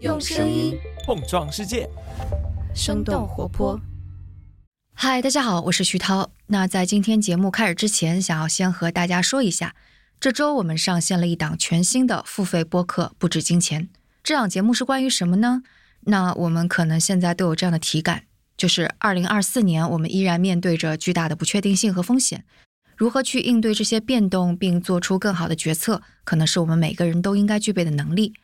用声音碰撞世界，生动活泼。嗨，大家好，我是徐涛。那在今天节目开始之前，想要先和大家说一下，这周我们上线了一档全新的付费播客《不止金钱》。这档节目是关于什么呢？那我们可能现在都有这样的体感，就是二零二四年，我们依然面对着巨大的不确定性和风险。如何去应对这些变动，并做出更好的决策，可能是我们每个人都应该具备的能力。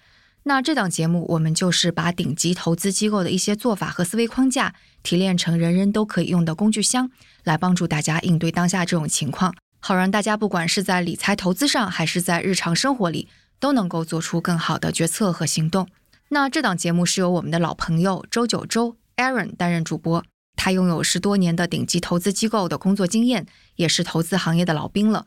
那这档节目，我们就是把顶级投资机构的一些做法和思维框架提炼成人人都可以用的工具箱，来帮助大家应对当下这种情况，好让大家不管是在理财投资上，还是在日常生活里，都能够做出更好的决策和行动。那这档节目是由我们的老朋友周九周 Aaron 担任主播，他拥有十多年的顶级投资机构的工作经验，也是投资行业的老兵了。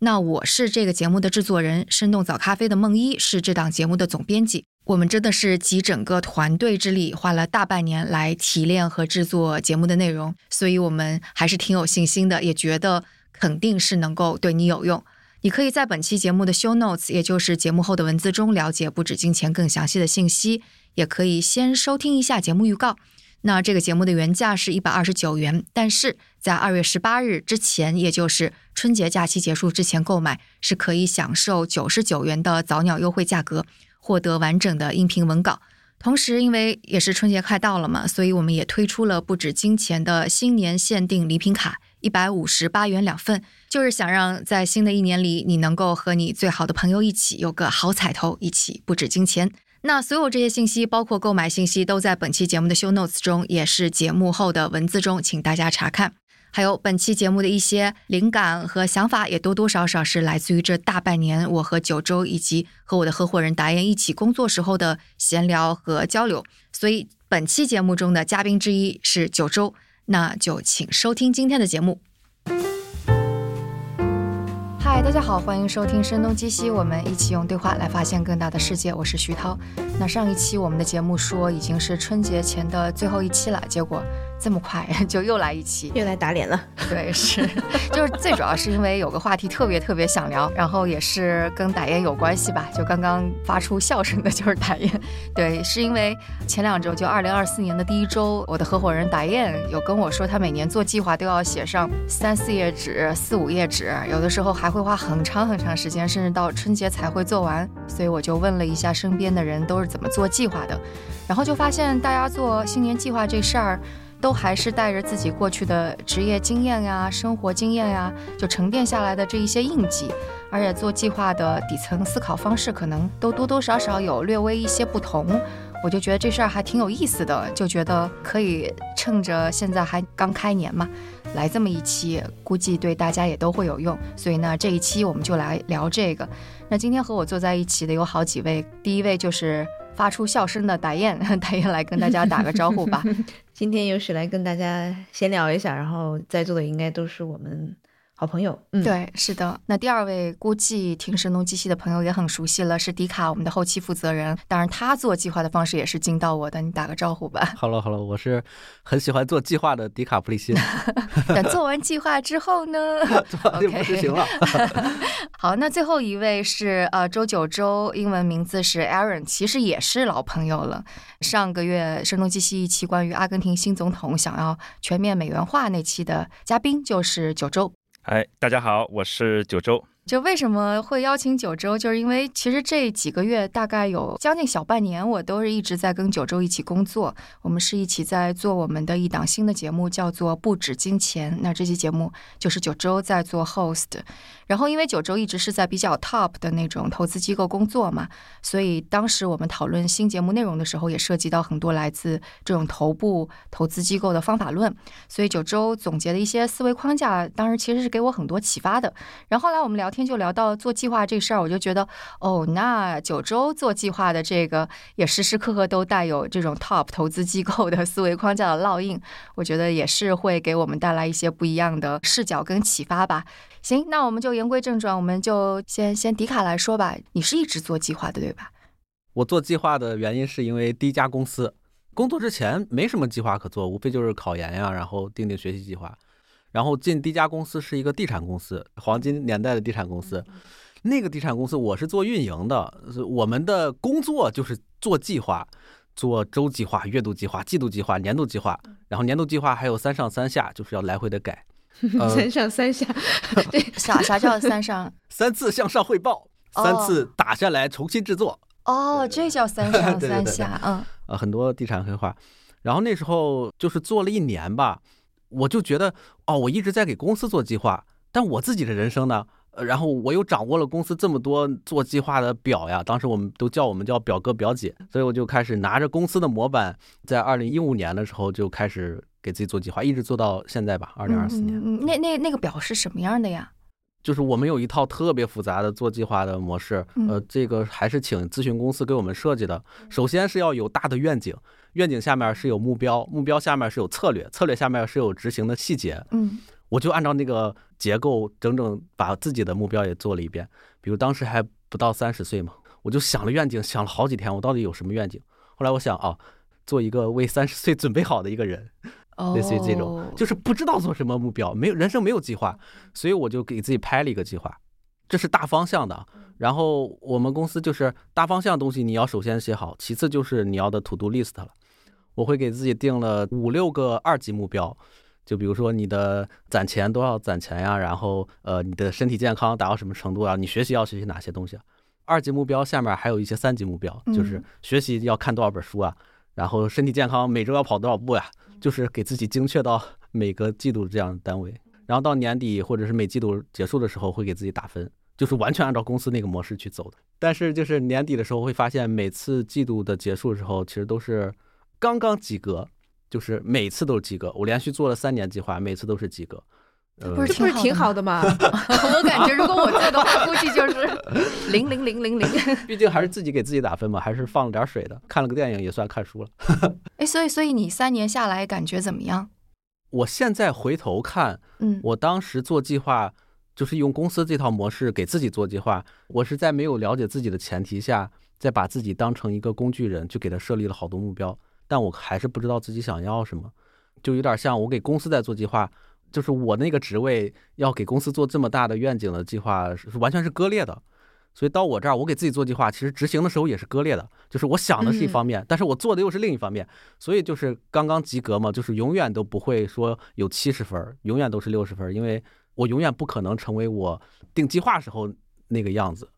那我是这个节目的制作人，生动早咖啡的梦一是这档节目的总编辑。我们真的是集整个团队之力，花了大半年来提炼和制作节目的内容，所以我们还是挺有信心的，也觉得肯定是能够对你有用。你可以在本期节目的 show notes，也就是节目后的文字中了解不止金钱更详细的信息，也可以先收听一下节目预告。那这个节目的原价是一百二十九元，但是在二月十八日之前，也就是春节假期结束之前购买，是可以享受九十九元的早鸟优惠价格，获得完整的音频文稿。同时，因为也是春节快到了嘛，所以我们也推出了不止金钱的新年限定礼品卡，一百五十八元两份，就是想让在新的一年里，你能够和你最好的朋友一起有个好彩头，一起不止金钱。那所有这些信息，包括购买信息，都在本期节目的 show notes 中，也是节目后的文字中，请大家查看。还有本期节目的一些灵感和想法，也多多少少是来自于这大半年我和九州以及和我的合伙人达燕一起工作时候的闲聊和交流。所以本期节目中的嘉宾之一是九州，那就请收听今天的节目。嗨，大家好，欢迎收听《声东击西》，我们一起用对话来发现更大的世界。我是徐涛。那上一期我们的节目说已经是春节前的最后一期了，结果这么快 就又来一期，又来打脸了。对，是，就是最主要是因为有个话题特别特别想聊，然后也是跟打烟有关系吧。就刚刚发出笑声的就是打烟。对，是因为前两周就二零二四年的第一周，我的合伙人打燕有跟我说，他每年做计划都要写上三四页纸、四五页纸，有的时候还会花很长很长时间，甚至到春节才会做完。所以我就问了一下身边的人都是怎么做计划的，然后就发现大家做新年计划这事儿。都还是带着自己过去的职业经验呀、生活经验呀，就沉淀下来的这一些印记，而且做计划的底层思考方式可能都多多少少有略微一些不同。我就觉得这事儿还挺有意思的，就觉得可以趁着现在还刚开年嘛，来这么一期，估计对大家也都会有用。所以呢，这一期我们就来聊这个。那今天和我坐在一起的有好几位，第一位就是发出笑声的达燕，达燕来跟大家打个招呼吧。今天有史来跟大家闲聊一下，然后在座的应该都是我们。好朋友，嗯，对，是的。那第二位估计听声东击西的朋友也很熟悉了，是迪卡，我们的后期负责人。当然，他做计划的方式也是惊到我的。你打个招呼吧。Hello，Hello，我是很喜欢做计划的迪卡普里辛。等做完计划之后呢？就不执行了。好，那最后一位是呃周九周，英文名字是 Aaron，其实也是老朋友了。上个月声东击西一期关于阿根廷新总统想要全面美元化那期的嘉宾就是九州。哎，大家好，我是九州。就为什么会邀请九州，就是因为其实这几个月大概有将近小半年，我都是一直在跟九州一起工作。我们是一起在做我们的一档新的节目，叫做《不止金钱》。那这期节目就是九州在做 host。然后因为九州一直是在比较 top 的那种投资机构工作嘛，所以当时我们讨论新节目内容的时候，也涉及到很多来自这种头部投资机构的方法论。所以九州总结的一些思维框架，当时其实是给我很多启发的。然后来我们聊天。天就聊到做计划这事儿，我就觉得哦，那九州做计划的这个也时时刻刻都带有这种 top 投资机构的思维框架的烙印，我觉得也是会给我们带来一些不一样的视角跟启发吧。行，那我们就言归正传，我们就先先迪卡来说吧。你是一直做计划的对吧？我做计划的原因是因为第一家公司工作之前没什么计划可做，无非就是考研呀，然后定定学习计划。然后进第一家公司是一个地产公司，黄金年代的地产公司，那个地产公司我是做运营的，是我们的工作就是做计划，做周计划、月度计划、季度计划、年度计划，然后年度计划还有三上三下，就是要来回的改，呃三上三下，对啥啥叫三上？三次向上汇报，哦三次打下来重新制作，哦，这叫三上三下，嗯呃，很多地产黑化。然后那时候就是做了一年吧，我就觉得哦，我一直在给公司做计划，但我自己的人生呢？呃然后我又掌握了公司这么多做计划的表呀，当时我们都叫我们叫表哥表姐，所以我就开始拿着公司的模板，在二零一五年的时候就开始给自己做计划，一直做到现在吧，二零二四年。嗯那那那个表是什么样的呀？就是我们有一套特别复杂的做计划的模式，嗯呃，这个还是请咨询公司给我们设计的。首先是要有大的愿景，愿景下面是有目标，目标下面是有策略，策略下面是有执行的细节。嗯我就按照那个结构，整整把自己的目标也做了一遍。比如当时还不到三十岁嘛，我就想了愿景，想了好几天，我到底有什么愿景？后来我想啊，做一个为三十岁准备好的一个人。哦，类似于这种，就是不知道做什么目标，没有人生没有计划，所以我就给自己拍了一个计划，这是大方向的。然后我们公司就是大方向的东西，你要首先写好，其次就是你要的 to do list 了。我会给自己定了五六个二级目标，就比如说你的攒钱多少攒钱呀，然后呃你的身体健康达到什么程度啊，你学习要学习哪些东西啊。二级目标下面还有一些三级目标，就是嗯学习要看多少本书啊，然后身体健康每周要跑多少步呀、就是给自己精确到每个季度这样的单位，然后到年底或者是每季度结束的时候会给自己打分，就是完全按照公司那个模式去走的。但是就是年底的时候会发现，每次季度的结束的时候，其实都是刚刚及格，就是每次都是及格。我连续做了三年计划，每次都是及格。呃不是这不是挺好的吗？我感觉如果我做的话，估计就是 零零零零零。毕竟还是自己给自己打分嘛，还是放了点水的。看了个电影也算看书了。哎，所以所以你三年下来感觉怎么样？我现在回头看，嗯我当时做计划，就是用公司这套模式给自己做计划。我是在没有了解自己的前提下，再把自己当成一个工具人，就给他设立了好多目标，但我还是不知道自己想要什么，就有点像我给公司在做计划，就是我那个职位要给公司做这么大的愿景的计划，是完全是割裂的。所以到我这儿，我给自己做计划，其实执行的时候也是割裂的，就是我想的是一方面，但是我做的又是另一方面，所以就是刚刚及格嘛，就是永远都不会说有七十分，永远都是六十分，因为我永远不可能成为我定计划时候那个样子，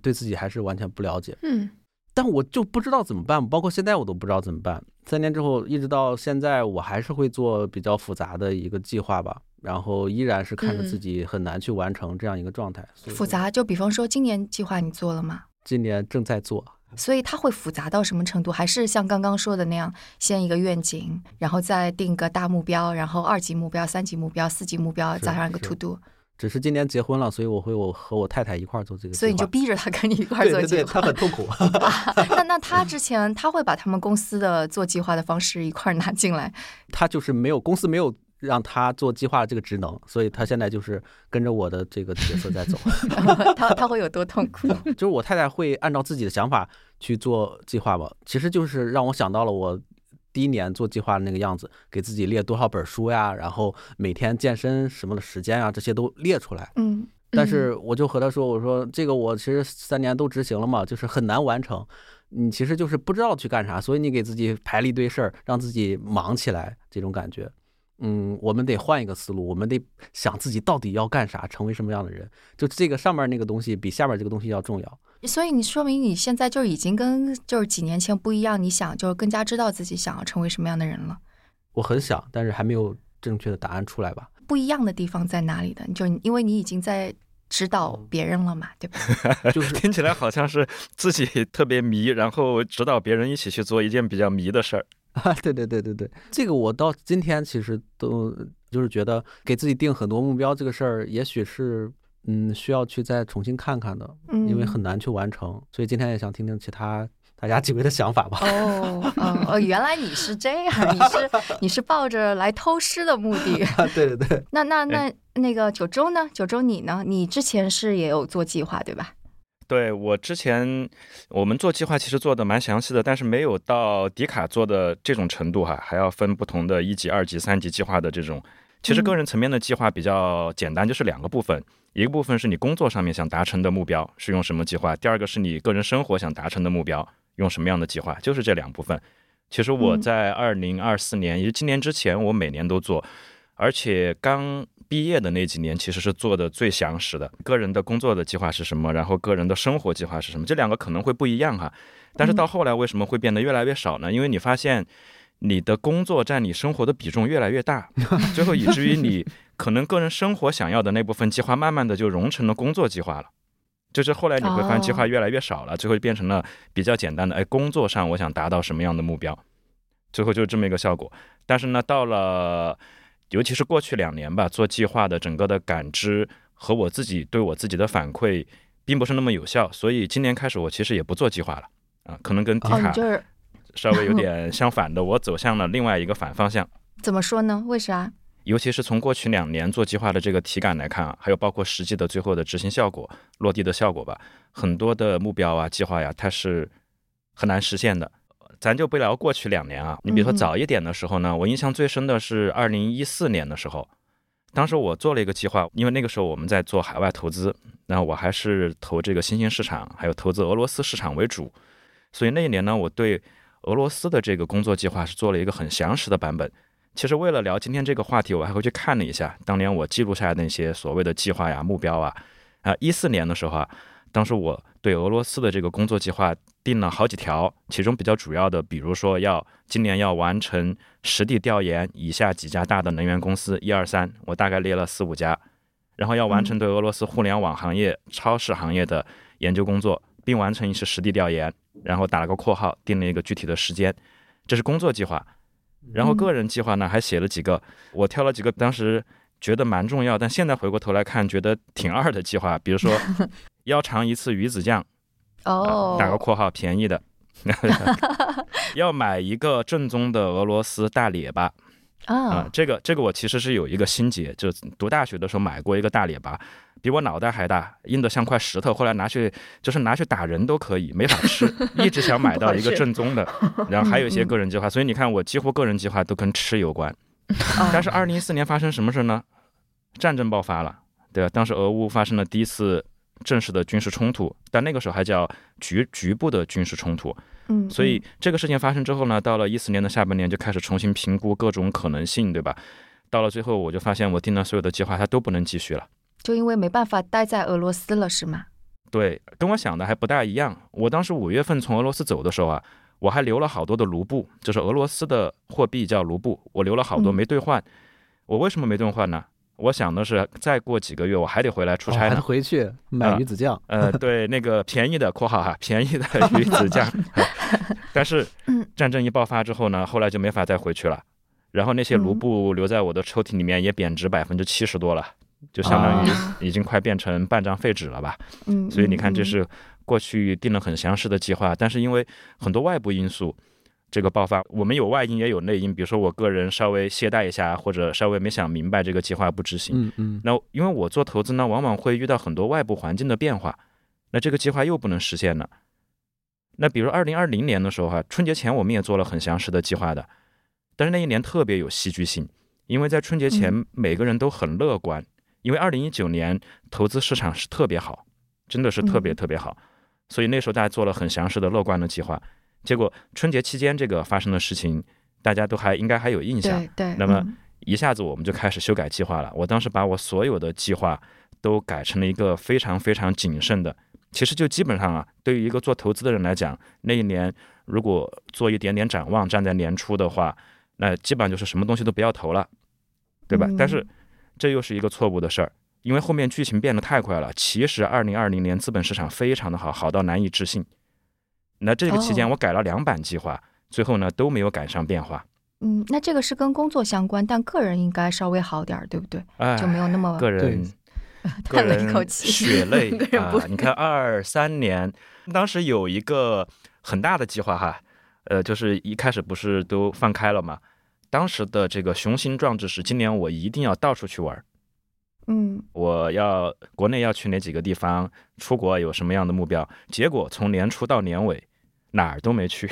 对自己还是完全不了解。嗯，但我就不知道怎么办，包括现在我都不知道怎么办。三年之后，一直到现在，我还是会做比较复杂的一个计划吧，然后依然是看着自己很难去完成这样一个状态。复杂，就比方说今年计划你做了吗？今年正在做，所以它会复杂到什么程度？还是像刚刚说的那样，先一个愿景，然后再定个大目标，然后二级目标、三级目标、四级目标，加上一个 to do，只是今年结婚了，所以我会我和我太太一块儿做这个。所以你就逼着他跟你一块儿对对对，做计划。他很痛苦。那那他之前他会把他们公司的做计划的方式一块儿拿进来，他就是没有公司没有让他做计划这个职能，所以他现在就是跟着我的这个角色在走。他他会有多痛苦？就是我太太会按照自己的想法去做计划吧，其实就是让我想到了我第一年做计划的那个样子，给自己列多少本书呀，然后每天健身什么的时间啊，这些都列出来。嗯，但是我就和他说，我说这个我其实三年都执行了嘛，就是很难完成。你其实就是不知道去干啥，所以你给自己排了一堆事儿，让自己忙起来，这种感觉。嗯，我们得换一个思路，我们得想自己到底要干啥，成为什么样的人。就这个上面那个东西比下面这个东西要重要。所以你说明你现在就已经跟就是几年前不一样，你想就是更加知道自己想要成为什么样的人了。我很想，但是还没有正确的答案出来吧。不一样的地方在哪里的？就是因为你已经在指导别人了嘛，对吧？就是听起来好像是自己特别迷，然后指导别人一起去做一件比较迷的事儿。啊，对对对对对，这个我到今天其实都就是觉得给自己定很多目标这个事儿，也许是嗯需要去再重新看看的，嗯，因为很难去完成。所以今天也想听听其他大家几位的想法吧。哦哦哦，原来你是这样，你是 你是抱着来偷师的目的。对对对，那那那那个九州呢？九州你呢？你之前是也有做计划对吧？对我之前我们做计划其实做的蛮详细的，但是没有到迪卡做的这种程度哈，还要分不同的一级、二级、三级计划的这种。其实嗯个人层面的计划比较简单，就是两个部分，一个部分是你工作上面想达成的目标是用什么计划，第二个是你个人生活想达成的目标用什么样的计划，就是这两部分。其实我在二零二四年，也就今年之前，我每年都做，而且刚毕业的那几年其实是做的最详实的。个人的工作的计划是什么，然后个人的生活计划是什么，这两个可能会不一样哈。但是到后来为什么会变得越来越少呢？因为你发现你的工作占你生活的比重越来越大，最后以至于你可能个人生活想要的那部分计划，慢慢的就融成了工作计划了。就是后来你会发现计划越来越少了，最后变成了比较简单的，哎，工作上我想达到什么样的目标，最后就是这么一个效果。但是呢，到了尤其是过去两年吧，做计划的整个的感知和我自己对我自己的反馈，并不是那么有效，所以今年开始我其实也不做计划了啊，可能跟迪卡就是稍微有点 相反的，我走向了另外一个反方向。怎么说呢？为啥？尤其是从过去两年做计划的这个体感来看啊，还有包括实际的最后的执行效果、落地的效果吧，很多的目标啊、计划呀，它是很难实现的。咱就不聊过去两年啊，你比如说早一点的时候呢，我印象最深的是二零一四年的时候，当时我做了一个计划，因为那个时候我们在做海外投资，然后我还是投这个新兴市场，还有投资俄罗斯市场为主，所以那一年呢，我对俄罗斯的这个工作计划是做了一个很详实的版本。其实为了聊今天这个话题，我还会去看了一下当年我记录下来的那些所谓的计划呀、目标啊。啊，一四年的时候啊，当时我对俄罗斯的这个工作计划定了好几条，其中比较主要的，比如说要今年要完成实地调研以下几家大的能源公司，一二三，我大概列了四五家，然后要完成对俄罗斯互联网行业、超市行业的研究工作，并完成一次实地调研，然后打了个括号，定了一个具体的时间，这是工作计划。然后个人计划呢，还写了几个，我挑了几个当时觉得蛮重要，但现在回过头来看觉得挺二的计划，比如说要尝一次鱼子酱，哦，打个括号，便宜的，要买一个正宗的俄罗斯大列巴啊、啊，这个这个我其实是有一个心结，就读大学的时候买过一个大列巴，比我脑袋还大，硬得像块石头，后来拿去就是拿去打人都可以，没法吃，一直想买到一个正宗的。然后还有一些个人计划，所以你看我几乎个人计划都跟吃有关。但是二零一四年发生什么事呢？战争爆发了，对吧？当时俄乌发生了第一次正式的军事冲突，但那个时候还叫局局部的军事冲突。嗯，所以这个事情发生之后呢，到了一四年的下半年就开始重新评估各种可能性，对吧？到了最后，我就发现我定的所有的计划它都不能继续了。就因为没办法待在俄罗斯了，是吗？对，跟我想的还不大一样。我当时五月份从俄罗斯走的时候啊，我还留了好多的卢布，就是俄罗斯的货币叫卢布，我留了好多嗯没兑换。我为什么没兑换呢？我想的是，再过几个月我还得回来出差呢哦还得。回去买鱼子酱。呃，对，那个便宜的（括号哈），便宜的鱼子酱。但是嗯战争一爆发之后呢，后来就没法再回去了。然后那些卢嗯布留在我的抽屉里面也贬值百分之七十多了，就相当于啊已经快变成半张废纸了吧。嗯，所以你看，这嗯是过去定了很详实的计划，但是因为很多外部因素，这个爆发，我们有外因也有内因。比如说我个人稍微懈怠一下，或者稍微没想明白这个计划不执行。嗯嗯，那因为我做投资呢，往往会遇到很多外部环境的变化，那这个计划又不能实现了。那比如二零二零年的时候哈、春节前我们也做了很详实的计划的，但是那一年特别有戏剧性，因为在春节前嗯每个人都很乐观，因为二零一九年投资市场是特别好，真的是特别嗯特别好，所以那时候大家做了很详实的乐观的计划。结果春节期间这个发生的事情，大家都还应该还有印象，对对，那么嗯一下子我们就开始修改计划了。我当时把我所有的计划都改成了一个非常非常谨慎的。其实就基本上啊，对于一个做投资的人来讲，那一年如果做一点点展望，站在年初的话，那基本上就是什么东西都不要投了，对吧？嗯但是这又是一个错误的事儿，因为后面剧情变得太快了。其实二零二零年资本市场非常的好，好到难以置信。那这个期间哦我改了两版计划，最后呢都没有赶上变化。嗯，那这个是跟工作相关，但个人应该稍微好点儿，对不对？哎，就没有那么个人 叹了一口气血泪 啊！你看二三年，当时有一个很大的计划哈，呃，就是一开始不是都放开了嘛？当时的这个雄心壮志是，今年我一定要到处去玩儿，嗯我要国内要去哪几个地方，出国有什么样的目标？结果从年初到年尾哪儿都没去，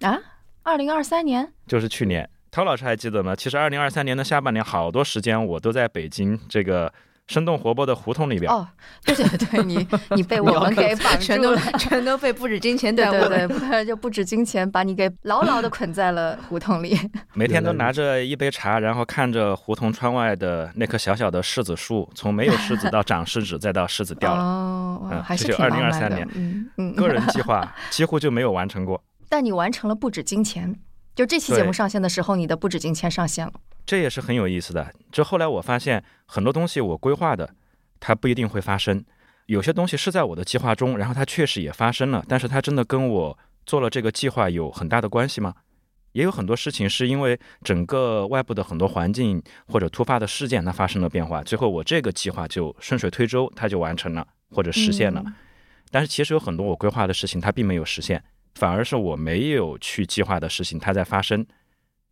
啊，二零二三年 就是去年。陶老师还记得吗？其实二零二三年的下半年，好多时间我都在北京这个生动活泼的胡同里边。哦，对对对，你你被我们给绑全都住了。全都被不止金钱对耽误了。对对，不就不止金钱把你给牢牢的捆在了胡同里。每天都拿着一杯茶，然后看着胡同窗外的那棵小小的柿子树，从没有柿子到长柿子，再到柿子掉了。哦，嗯还是挺浪漫2023的年。嗯嗯。个人计划几乎就没有完成过，但你完成了不止金钱。就这期节目上线的时候，你的不止金钱上线了。这也是很有意思的。这后来我发现很多东西我规划的，它不一定会发生；有些东西是在我的计划中，然后它确实也发生了，但是它真的跟我做了这个计划有很大的关系吗？也有很多事情是因为整个外部的很多环境或者突发的事件，它发生了变化，最后我这个计划就顺水推舟，它就完成了或者实现了。嗯但是其实有很多我规划的事情，它并没有实现，反而是我没有去计划的事情，它在发生。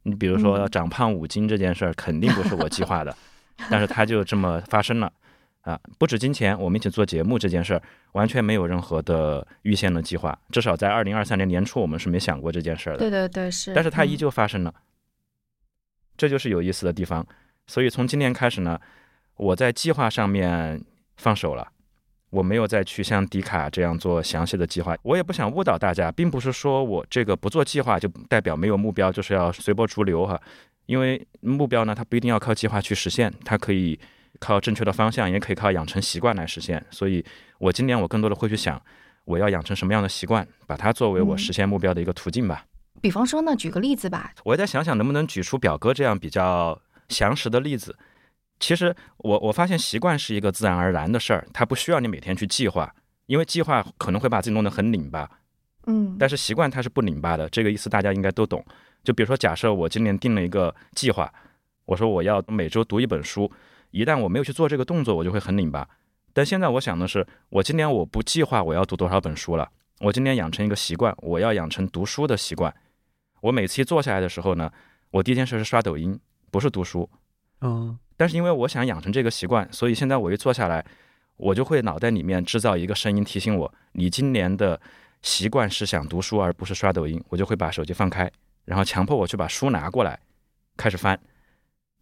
你比如说嗯长胖五斤这件事儿，肯定不是我计划的，但是它就这么发生了。啊，不止金钱，我们一起做节目这件事儿，完全没有任何的预先的计划，至少在二零二三年年初，我们是没想过这件事儿的。对对对，是。但是它依嗯旧发生了，这就是有意思的地方。所以从今年开始呢，我在计划上面放手了，我没有再去像迪卡这样做详细的计划。我也不想误导大家，并不是说我这个不做计划就代表没有目标，就是要随波逐流哈。因为目标呢，它不一定要靠计划去实现，它可以靠正确的方向，也可以靠养成习惯来实现。所以我今年我更多的会去想，我要养成什么样的习惯，把它作为我嗯实现目标的一个途径吧。比方说呢，举个例子吧。我再想想能不能举出表哥这样比较详实的例子。其实我我发现习惯是一个自然而然的事儿，它不需要你每天去计划，因为计划可能会把自己弄得很拧巴，嗯，但是习惯它是不拧巴的。这个意思大家应该都懂。就比如说，假设我今年定了一个计划，我说我要每周读一本书，一旦我没有去做这个动作，我就会很拧巴。但现在我想的是，我今年我不计划我要读多少本书了，我今年养成一个习惯，我要养成读书的习惯。我每次一坐下来的时候呢，我第一件事是刷抖音，不是读书。嗯，但是因为我想养成这个习惯，所以现在我一坐下来，我就会脑袋里面制造一个声音提醒我，你今年的习惯是想读书而不是刷抖音，我就会把手机放开，然后强迫我去把书拿过来，开始翻。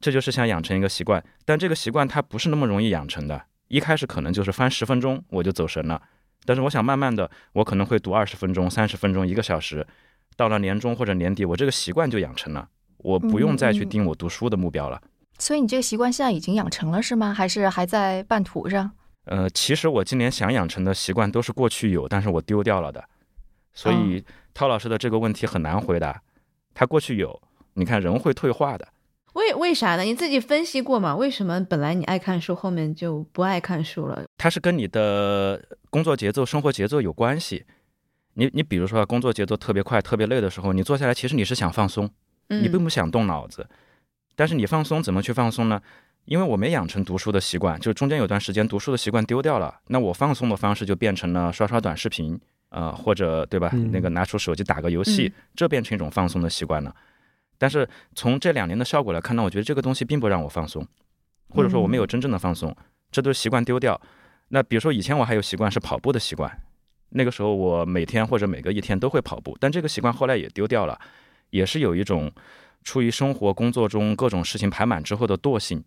这就是想养成一个习惯，但这个习惯它不是那么容易养成的。一开始可能就是翻十分钟我就走神了，但是我想慢慢的，我可能会读二十分钟、三十分钟、一个小时，到了年终或者年底，我这个习惯就养成了，我不用再去嗯嗯定我读书的目标了。所以你这个习惯现在已经养成了是吗？还是还在半途上？呃，其实我今年想养成的习惯都是过去有，但是我丢掉了的，所以涛老师的这个问题很难回答。他过去有，你看人会退化的，为为啥呢？你自己分析过吗？为什么本来你爱看书，后面就不爱看书了？它是跟你的工作节奏、生活节奏有关系。你你比如说啊工作节奏特别快、特别累的时候，你坐下来，其实你是想放松，嗯，你并不想动脑子。但是你放松怎么去放松呢？因为我没养成读书的习惯，就中间有段时间读书的习惯丢掉了，那我放松的方式就变成了刷刷短视频，呃，或者对吧？嗯那个拿出手机打个游戏，嗯这变成一种放松的习惯了。但是从这两年的效果来看呢，我觉得这个东西并不让我放松，或者说我没有真正的放松，这都是习惯丢掉。那比如说以前我还有习惯是跑步的习惯，那个时候我每天或者每隔一天都会跑步，但这个习惯后来也丢掉了，也是有一种出于生活工作中各种事情排满之后的惰性，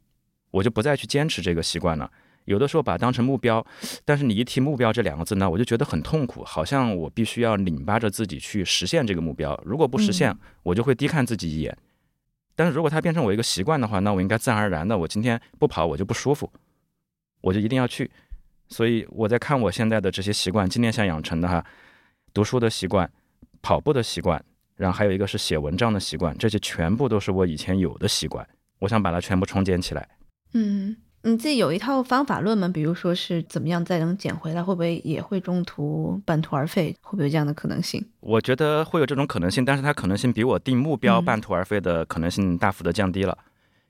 我就不再去坚持这个习惯了。有的时候把它当成目标，但是你一提目标这两个字呢，我就觉得很痛苦，好像我必须要拧巴着自己去实现这个目标，如果不实现，我就会低看自己一眼。但是如果它变成我一个习惯的话，那我应该自然而然的，我今天不跑我就不舒服，我就一定要去。所以我在看我现在的这些习惯，今天想养成的哈，读书的习惯、跑步的习惯，然后还有一个是写文章的习惯，这些全部都是我以前有的习惯，我想把它全部重建起来。嗯，你自己有一套方法论吗？比如说是怎么样再能捡回来，会不会也会中途半途而废？会不会有这样的可能性？我觉得会有这种可能性，但是它可能性比我定目标嗯半途而废的可能性大幅的降低了，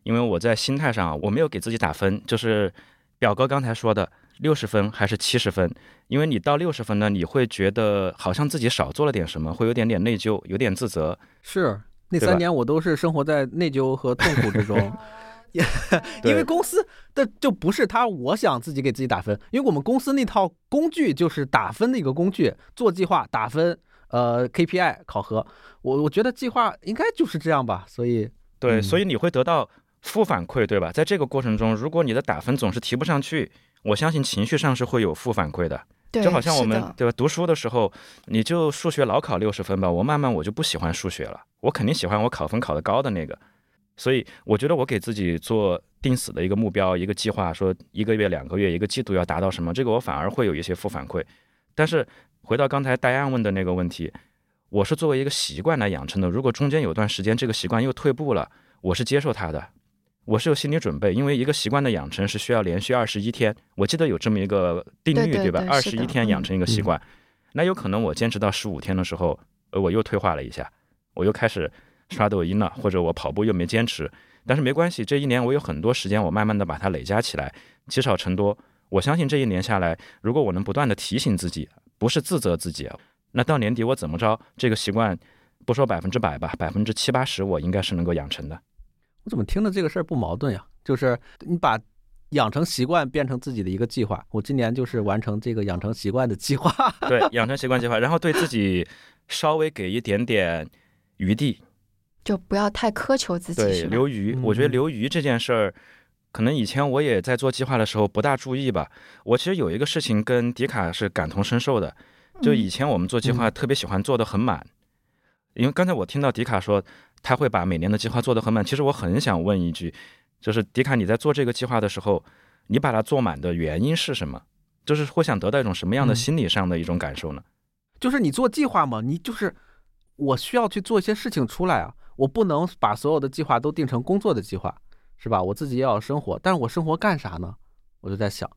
因为我在心态上我没有给自己打分，就是表哥刚才说的六十分还是七十分，因为你到六十分呢，你会觉得好像自己少做了点什么，会有点点内疚，有点自责。是那三年我都是生活在内疚和痛苦之中。因为公司的就不是他，我想自己给自己打分，因为我们公司那套工具就是打分的一个工具，做计划打分，呃 KPI 考核，我我觉得计划应该就是这样吧，所以对，嗯。所以你会得到负反馈，对吧？在这个过程中，如果你的打分总是提不上去，我相信情绪上是会有负反馈的。对，就好像我们对吧？读书的时候，你就数学老考六十分吧，我慢慢我就不喜欢数学了，我肯定喜欢我考分考得高的那个。所以我觉得我给自己做定死的一个目标、一个计划，说一个月、两个月、一个季度要达到什么，这个我反而会有一些负反馈。但是回到刚才戴安问的那个问题，我是作为一个习惯来养成的。如果中间有段时间这个习惯又退步了，我是接受它的，我是有心理准备，因为一个习惯的养成是需要连续二十一天。我记得有这么一个定律，对对吧？二十一天养嗯成一个习惯，那有可能我坚持到十五天的时候，呃，我又退化了一下，我又开始刷抖音了，或者我跑步又没坚持。但是没关系，这一年我有很多时间，我慢慢的把它累加起来，积少成多。我相信这一年下来，如果我能不断的提醒自己，不是自责自己，那到年底我怎么着，这个习惯不说百分之百吧，百分之七八十我应该是能够养成的。我怎么听着这个事儿不矛盾呀？就是你把养成习惯变成自己的一个计划，我今年就是完成这个养成习惯的计划。对，养成习惯计划，然后对自己稍微给一点点余地，就不要太苛求自己，对，留余。我觉得嗯留余这件事儿，可能以前我也在做计划的时候不大注意吧。我其实有一个事情跟迪卡是感同身受的，就以前我们做计划特别喜欢做的很满，因为刚才我听到迪卡说他会把每年的计划做得很满，其实我很想问一句，就是迪卡你在做这个计划的时候，你把它做满的原因是什么？就是会想得到一种什么样的嗯心理上的一种感受呢？就是你做计划嘛，你就是我需要去做一些事情出来啊，我不能把所有的计划都定成工作的计划，是吧？我自己也要生活，但是我生活干啥呢？我就在想，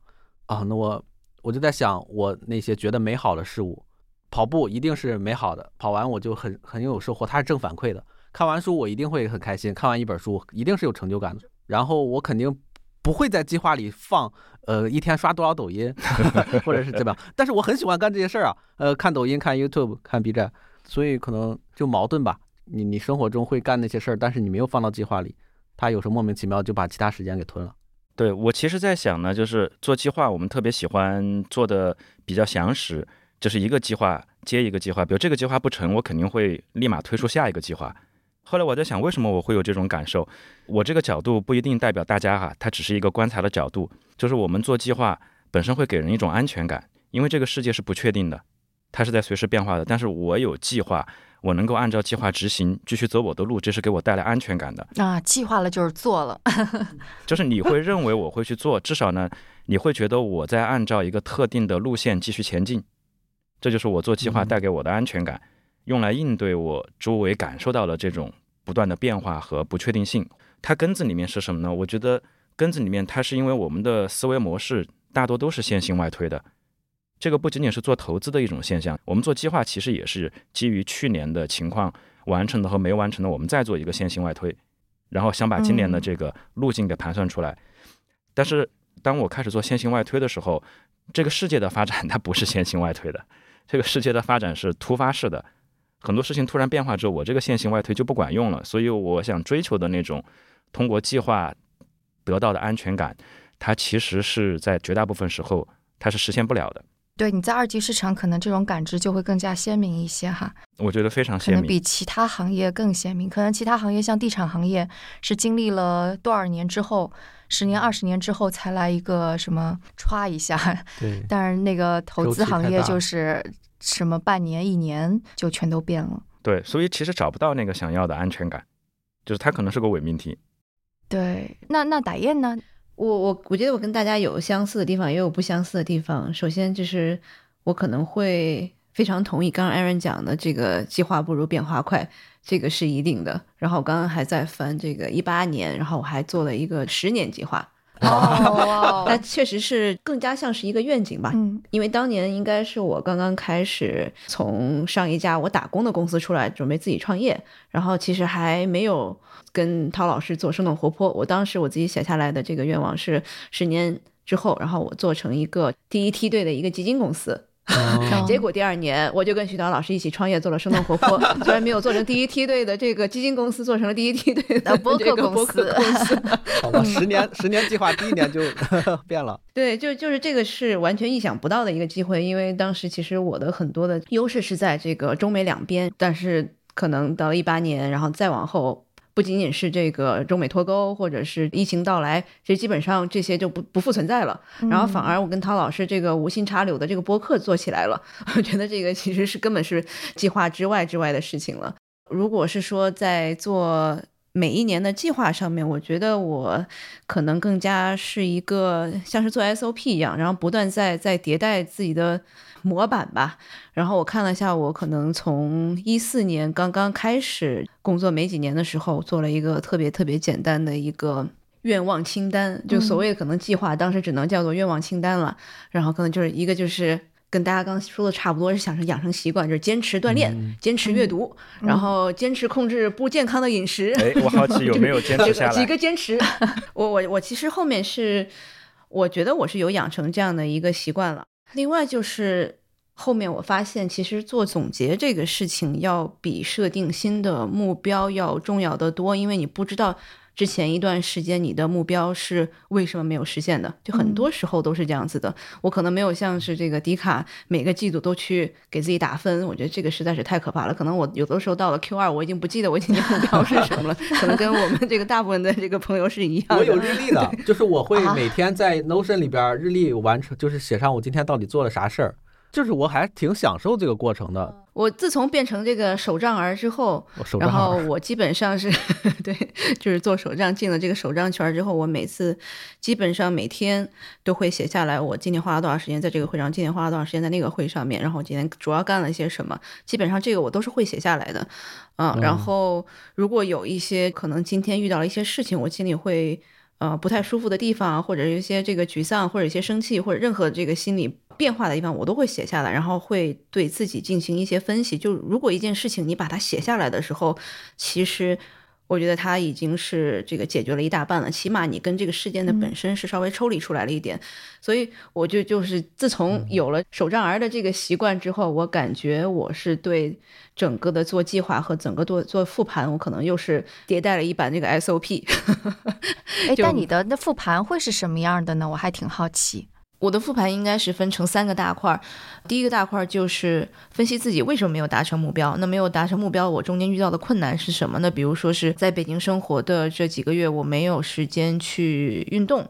啊，那我我就在想我那些觉得美好的事物，跑步一定是美好的，跑完我就很很有收获，它是正反馈的。看完书我一定会很开心，看完一本书一定是有成就感的。然后我肯定不会在计划里放，呃，一天刷多少抖音，或者是怎么样。但是我很喜欢干这些事儿啊，呃，看抖音、看 YouTube、看 B 站，所以可能就矛盾吧。你你生活中会干那些事儿，但是你没有放到计划里，它有时候莫名其妙就把其他时间给吞了。对我其实在想呢，就是做计划，我们特别喜欢做的比较详实，就是一个计划接一个计划。比如这个计划不成，我肯定会立马推出下一个计划。后来我在想，为什么我会有这种感受？我这个角度不一定代表大家哈，它只是一个观察的角度。就是我们做计划本身会给人一种安全感，因为这个世界是不确定的，它是在随时变化的。但是我有计划，我能够按照计划执行，继续走我的路，这是给我带来安全感的。啊，计划了就是做了，就是你会认为我会去做，至少呢，你会觉得我在按照一个特定的路线继续前进，这就是我做计划嗯带给我的安全感，用来应对我周围感受到的这种不断的变化和不确定性。它根子里面是什么呢？我觉得根子里面它是因为我们的思维模式大多都是线性外推的。这个不仅仅是做投资的一种现象，我们做计划其实也是基于去年的情况完成的和没完成的，我们再做一个线性外推，然后想把今年的嗯这个路径给盘算出来。但是当我开始做线性外推的时候，这个世界的发展它不是线性外推的，这个世界的发展是突发式的，很多事情突然变化之后，我这个线性外推就不管用了。所以我想追求的那种通过计划得到的安全感，它其实是在绝大部分时候它是实现不了的。对，你在二级市场可能这种感知就会更加鲜明一些哈，我觉得非常可能鲜明。比其他行业更鲜明。可能其他行业像地产行业是经历了多少年之后，十年、二十年之后才来一个什么歘一下，对，但是那个投资行业就是什么半年、一年就全都变了。对，所以其实找不到那个想要的安全感，就是它可能是个伪命题。对，那那打雁呢？我我我觉得我跟大家有相似的地方，也有不相似的地方。首先就是我可能会非常同意刚刚 Aaron 讲的这个计划不如变化快，这个是一定的。然后我刚刚还在翻这个一八年，然后我还做了一个十年计划，哦那确实是更加像是一个愿景吧。嗯因为当年应该是我刚刚开始从上一家我打工的公司出来，准备自己创业，然后其实还没有跟陶老师做生动活泼。我当时我自己写下来的这个愿望是十年之后，然后我做成一个第一梯队的一个基金公司。哦 结果第二年我就跟徐导老师一起创业，做了生动活泼，虽然没有做成第一梯队的这个基金公司，做成了第一梯队的呃播客公司播客公司。好吧，十年十年计划第一年就变了。对，就就是这个是完全意想不到的一个机会，因为当时其实我的很多的优势是在这个中美两边，但是可能到了一八年，然后再往后，不仅仅是这个中美脱钩，或者是疫情到来，其实基本上这些就不不复存在了。然后反而我跟陶老师这个无心插柳的这个播客做起来了，我觉得这个其实是根本是计划之外之外的事情了。如果是说在做每一年的计划上面，我觉得我可能更加是一个像是做 SOP 一样，然后不断在在迭代自己的。模板吧，然后我看了一下，我可能从一四年刚刚开始工作没几年的时候，做了一个特别特别简单的一个愿望清单，就所谓可能计划，当时只能叫做愿望清单了。然后可能就是一个就是跟大家刚说的差不多，是想成养成习惯，就是坚持锻炼，坚持阅读，然后坚持控制不健康的饮食。哎，我好奇有没有坚持下来？几个坚持，我我我其实后面是，我觉得我是有养成这样的一个习惯了。另外就是后面我发现，其实做总结这个事情要比设定新的目标要重要的多，因为你不知道。之前一段时间，你的目标是为什么没有实现的？就很多时候都是这样子的。我可能没有像是这个迪卡每个季度都去给自己打分，我觉得这个实在是太可怕了。可能我有的时候到了 Q 二，我已经不记得我今年目标是什么了。可能跟我们这个大部分的这个朋友是一样的。我有日历的，就是我会每天在 Notion 里边日历完成，就是写上我今天到底做了啥事儿。就是我还挺享受这个过程的。我自从变成这个手账儿之后，然后我基本上是 对，就是做手账进了这个手账圈之后，我每次基本上每天都会写下来，我今天花了多少时间在这个会上，今天花了多少时间在那个会上面，然后今天主要干了些什么，基本上这个我都是会写下来的。嗯，然后如果有一些可能今天遇到了一些事情，我心里会。呃，不太舒服的地方，或者有一些这个沮丧，或者一些生气，或者任何这个心理变化的地方，我都会写下来，然后会对自己进行一些分析。就如果一件事情你把它写下来的时候，其实。我觉得它已经是这个解决了一大半了，起码你跟这个事件的本身是稍微抽离出来了一点，所以我就就是自从有了手账儿的这个习惯之后，我感觉我是对整个的做计划和整个做做复盘，我可能又是迭代了一版这个 SOP。哎，但你的那复盘会是什么样的呢？我还挺好奇。我的复盘应该是分成三个大块儿，第一个大块儿就是分析自己为什么没有达成目标。那没有达成目标，我中间遇到的困难是什么呢？比如说是在北京生活的这几个月，我没有时间去运动。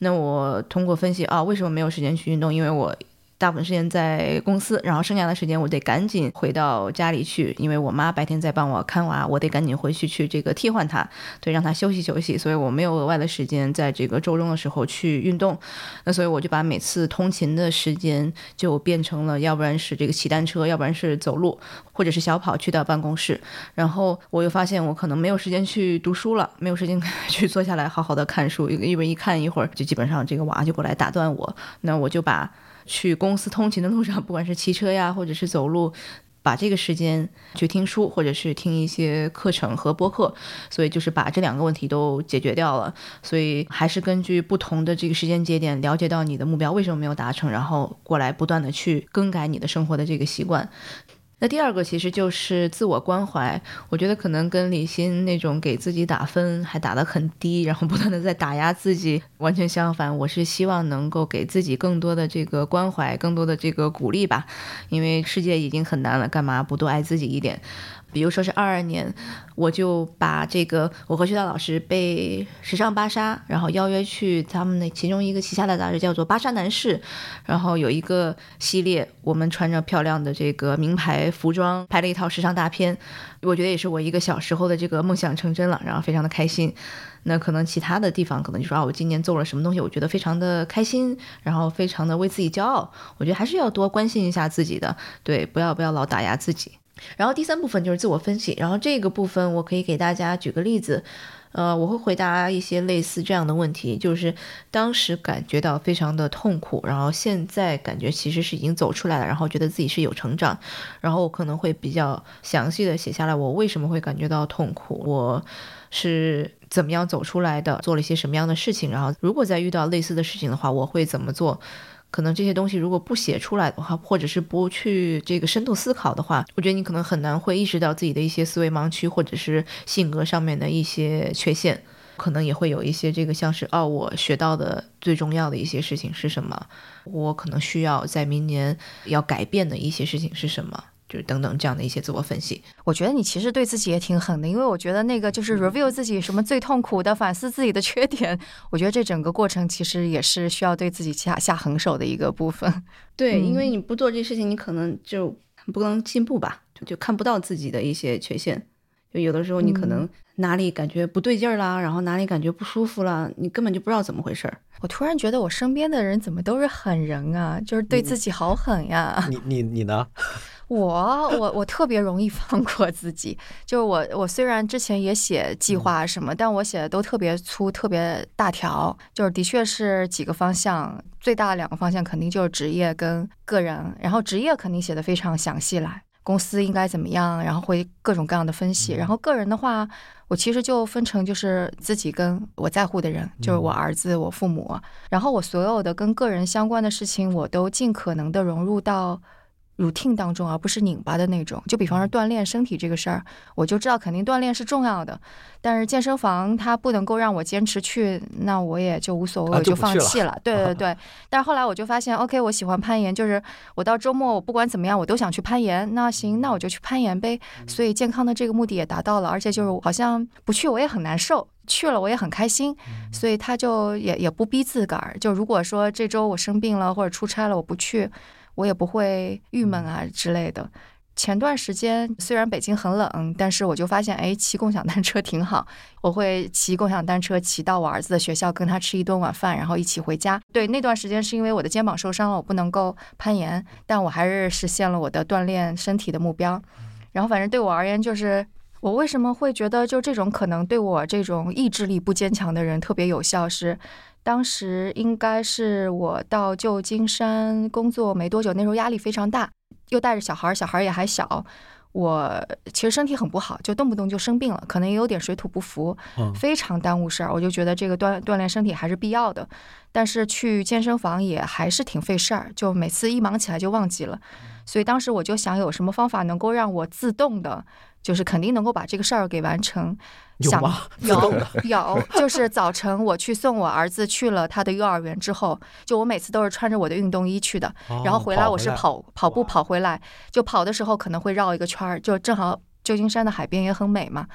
那我通过分析啊，为什么没有时间去运动？因为我。大部分时间在公司，然后剩下的时间我得赶紧回到家里去，因为我妈白天在帮我看娃，我得赶紧回去去这个替换她，对，让她休息休息，所以我没有额外的时间在这个周中的时候去运动。那所以我就把每次通勤的时间就变成了，要不然是这个骑单车，要不然是走路，或者是小跑去到办公室。然后我又发现我可能没有时间去读书了，没有时间 去坐下来好好的看书，因为一看一会儿就基本上这个娃就过来打断我，那我就把。去公司通勤的路上，不管是骑车呀，或者是走路，把这个时间去听书，或者是听一些课程和播客，所以就是把这两个问题都解决掉了。所以还是根据不同的这个时间节点，了解到你的目标为什么没有达成，然后过来不断的去更改你的生活的这个习惯。那第二个其实就是自我关怀，我觉得可能跟李欣那种给自己打分还打得很低，然后不断的在打压自己完全相反。我是希望能够给自己更多的这个关怀，更多的这个鼓励吧，因为世界已经很难了，干嘛不多爱自己一点？比如说是二二年，我就把这个我和徐涛老师被时尚芭莎，然后邀约去他们那其中一个旗下的杂志叫做《芭莎男士》，然后有一个系列，我们穿着漂亮的这个名牌服装拍了一套时尚大片，我觉得也是我一个小时候的这个梦想成真了，然后非常的开心。那可能其他的地方可能就说啊，我今年做了什么东西，我觉得非常的开心，然后非常的为自己骄傲。我觉得还是要多关心一下自己的，对，不要不要老打压自己。然后第三部分就是自我分析，然后这个部分我可以给大家举个例子，呃，我会回答一些类似这样的问题，就是当时感觉到非常的痛苦，然后现在感觉其实是已经走出来了，然后觉得自己是有成长，然后我可能会比较详细的写下来我为什么会感觉到痛苦，我是怎么样走出来的，做了一些什么样的事情，然后如果再遇到类似的事情的话，我会怎么做。可能这些东西如果不写出来的话，或者是不去这个深度思考的话，我觉得你可能很难会意识到自己的一些思维盲区，或者是性格上面的一些缺陷，可能也会有一些这个像是哦，我学到的最重要的一些事情是什么？我可能需要在明年要改变的一些事情是什么？就是等等这样的一些自我分析。我觉得你其实对自己也挺狠的，因为我觉得那个就是 review 自己什么最痛苦的，反思自己的缺点。我觉得这整个过程其实也是需要对自己下下狠手的一个部分。对，嗯因为你不做这事情，你可能就不能进步吧，就就看不到自己的一些缺陷。就有的时候你可能哪里感觉不对劲儿啦，然后哪里感觉不舒服啦，你根本就不知道怎么回事儿。我突然觉得我身边的人怎么都是狠人啊，就是对自己好狠呀。你你你呢？我我我特别容易放过自己，就是我我虽然之前也写计划什么，但我写的都特别粗、特别大条，就是的确是几个方向，最大的两个方向肯定就是职业跟个人，然后职业肯定写的非常详细来，公司应该怎么样，然后会各种各样的分析，然后个人的话，我其实就分成就是自己跟我在乎的人，就是我儿子、我父母，然后我所有的跟个人相关的事情，我都尽可能的融入到。Routine 当中，而不是拧巴的那种。就比方说锻炼身体这个事儿，我就知道肯定锻炼是重要的，但是健身房它不能够让我坚持去，那我也就无所谓，我啊就放弃了。对对对。但是后来我就发现，OK，我喜欢攀岩，就是我到周末我不管怎么样，我都想去攀岩。那行，那我就去攀岩呗。所以健康的这个目的也达到了，而且就是好像不去我也很难受。去了我也很开心，所以他就也也不逼自个儿。就如果说这周我生病了或者出差了，我不去，我也不会郁闷啊之类的。前段时间虽然北京很冷，但是我就发现，哎，骑共享单车挺好。我会骑共享单车骑到我儿子的学校，跟他吃一顿晚饭，然后一起回家。对，那段时间是因为我的肩膀受伤了，我不能够攀岩，但我还是实现了我的锻炼身体的目标。然后反正对我而言，就是我为什么会觉得就这种可能对我这种意志力不坚强的人特别有效是。当时应该是我到旧金山工作没多久，那时候压力非常大，又带着小孩儿，小孩儿也还小，我其实身体很不好，就动不动就生病了，可能也有点水土不服，嗯非常耽误事儿。我就觉得这个锻锻炼身体还是必要的，但是去健身房也还是挺费事儿，就每次一忙起来就忘记了。所以当时我就想有什么方法能够让我自动的，就是肯定能够把这个事儿给完成。想有吗？有有，就是早晨我去送我儿子去了他的幼儿园之后，就我每次都是穿着我的运动衣去的，然后哦回来我是跑跑步跑回来，就跑的时候可能会绕一个圈儿，就正好旧金山的海边也很美嘛。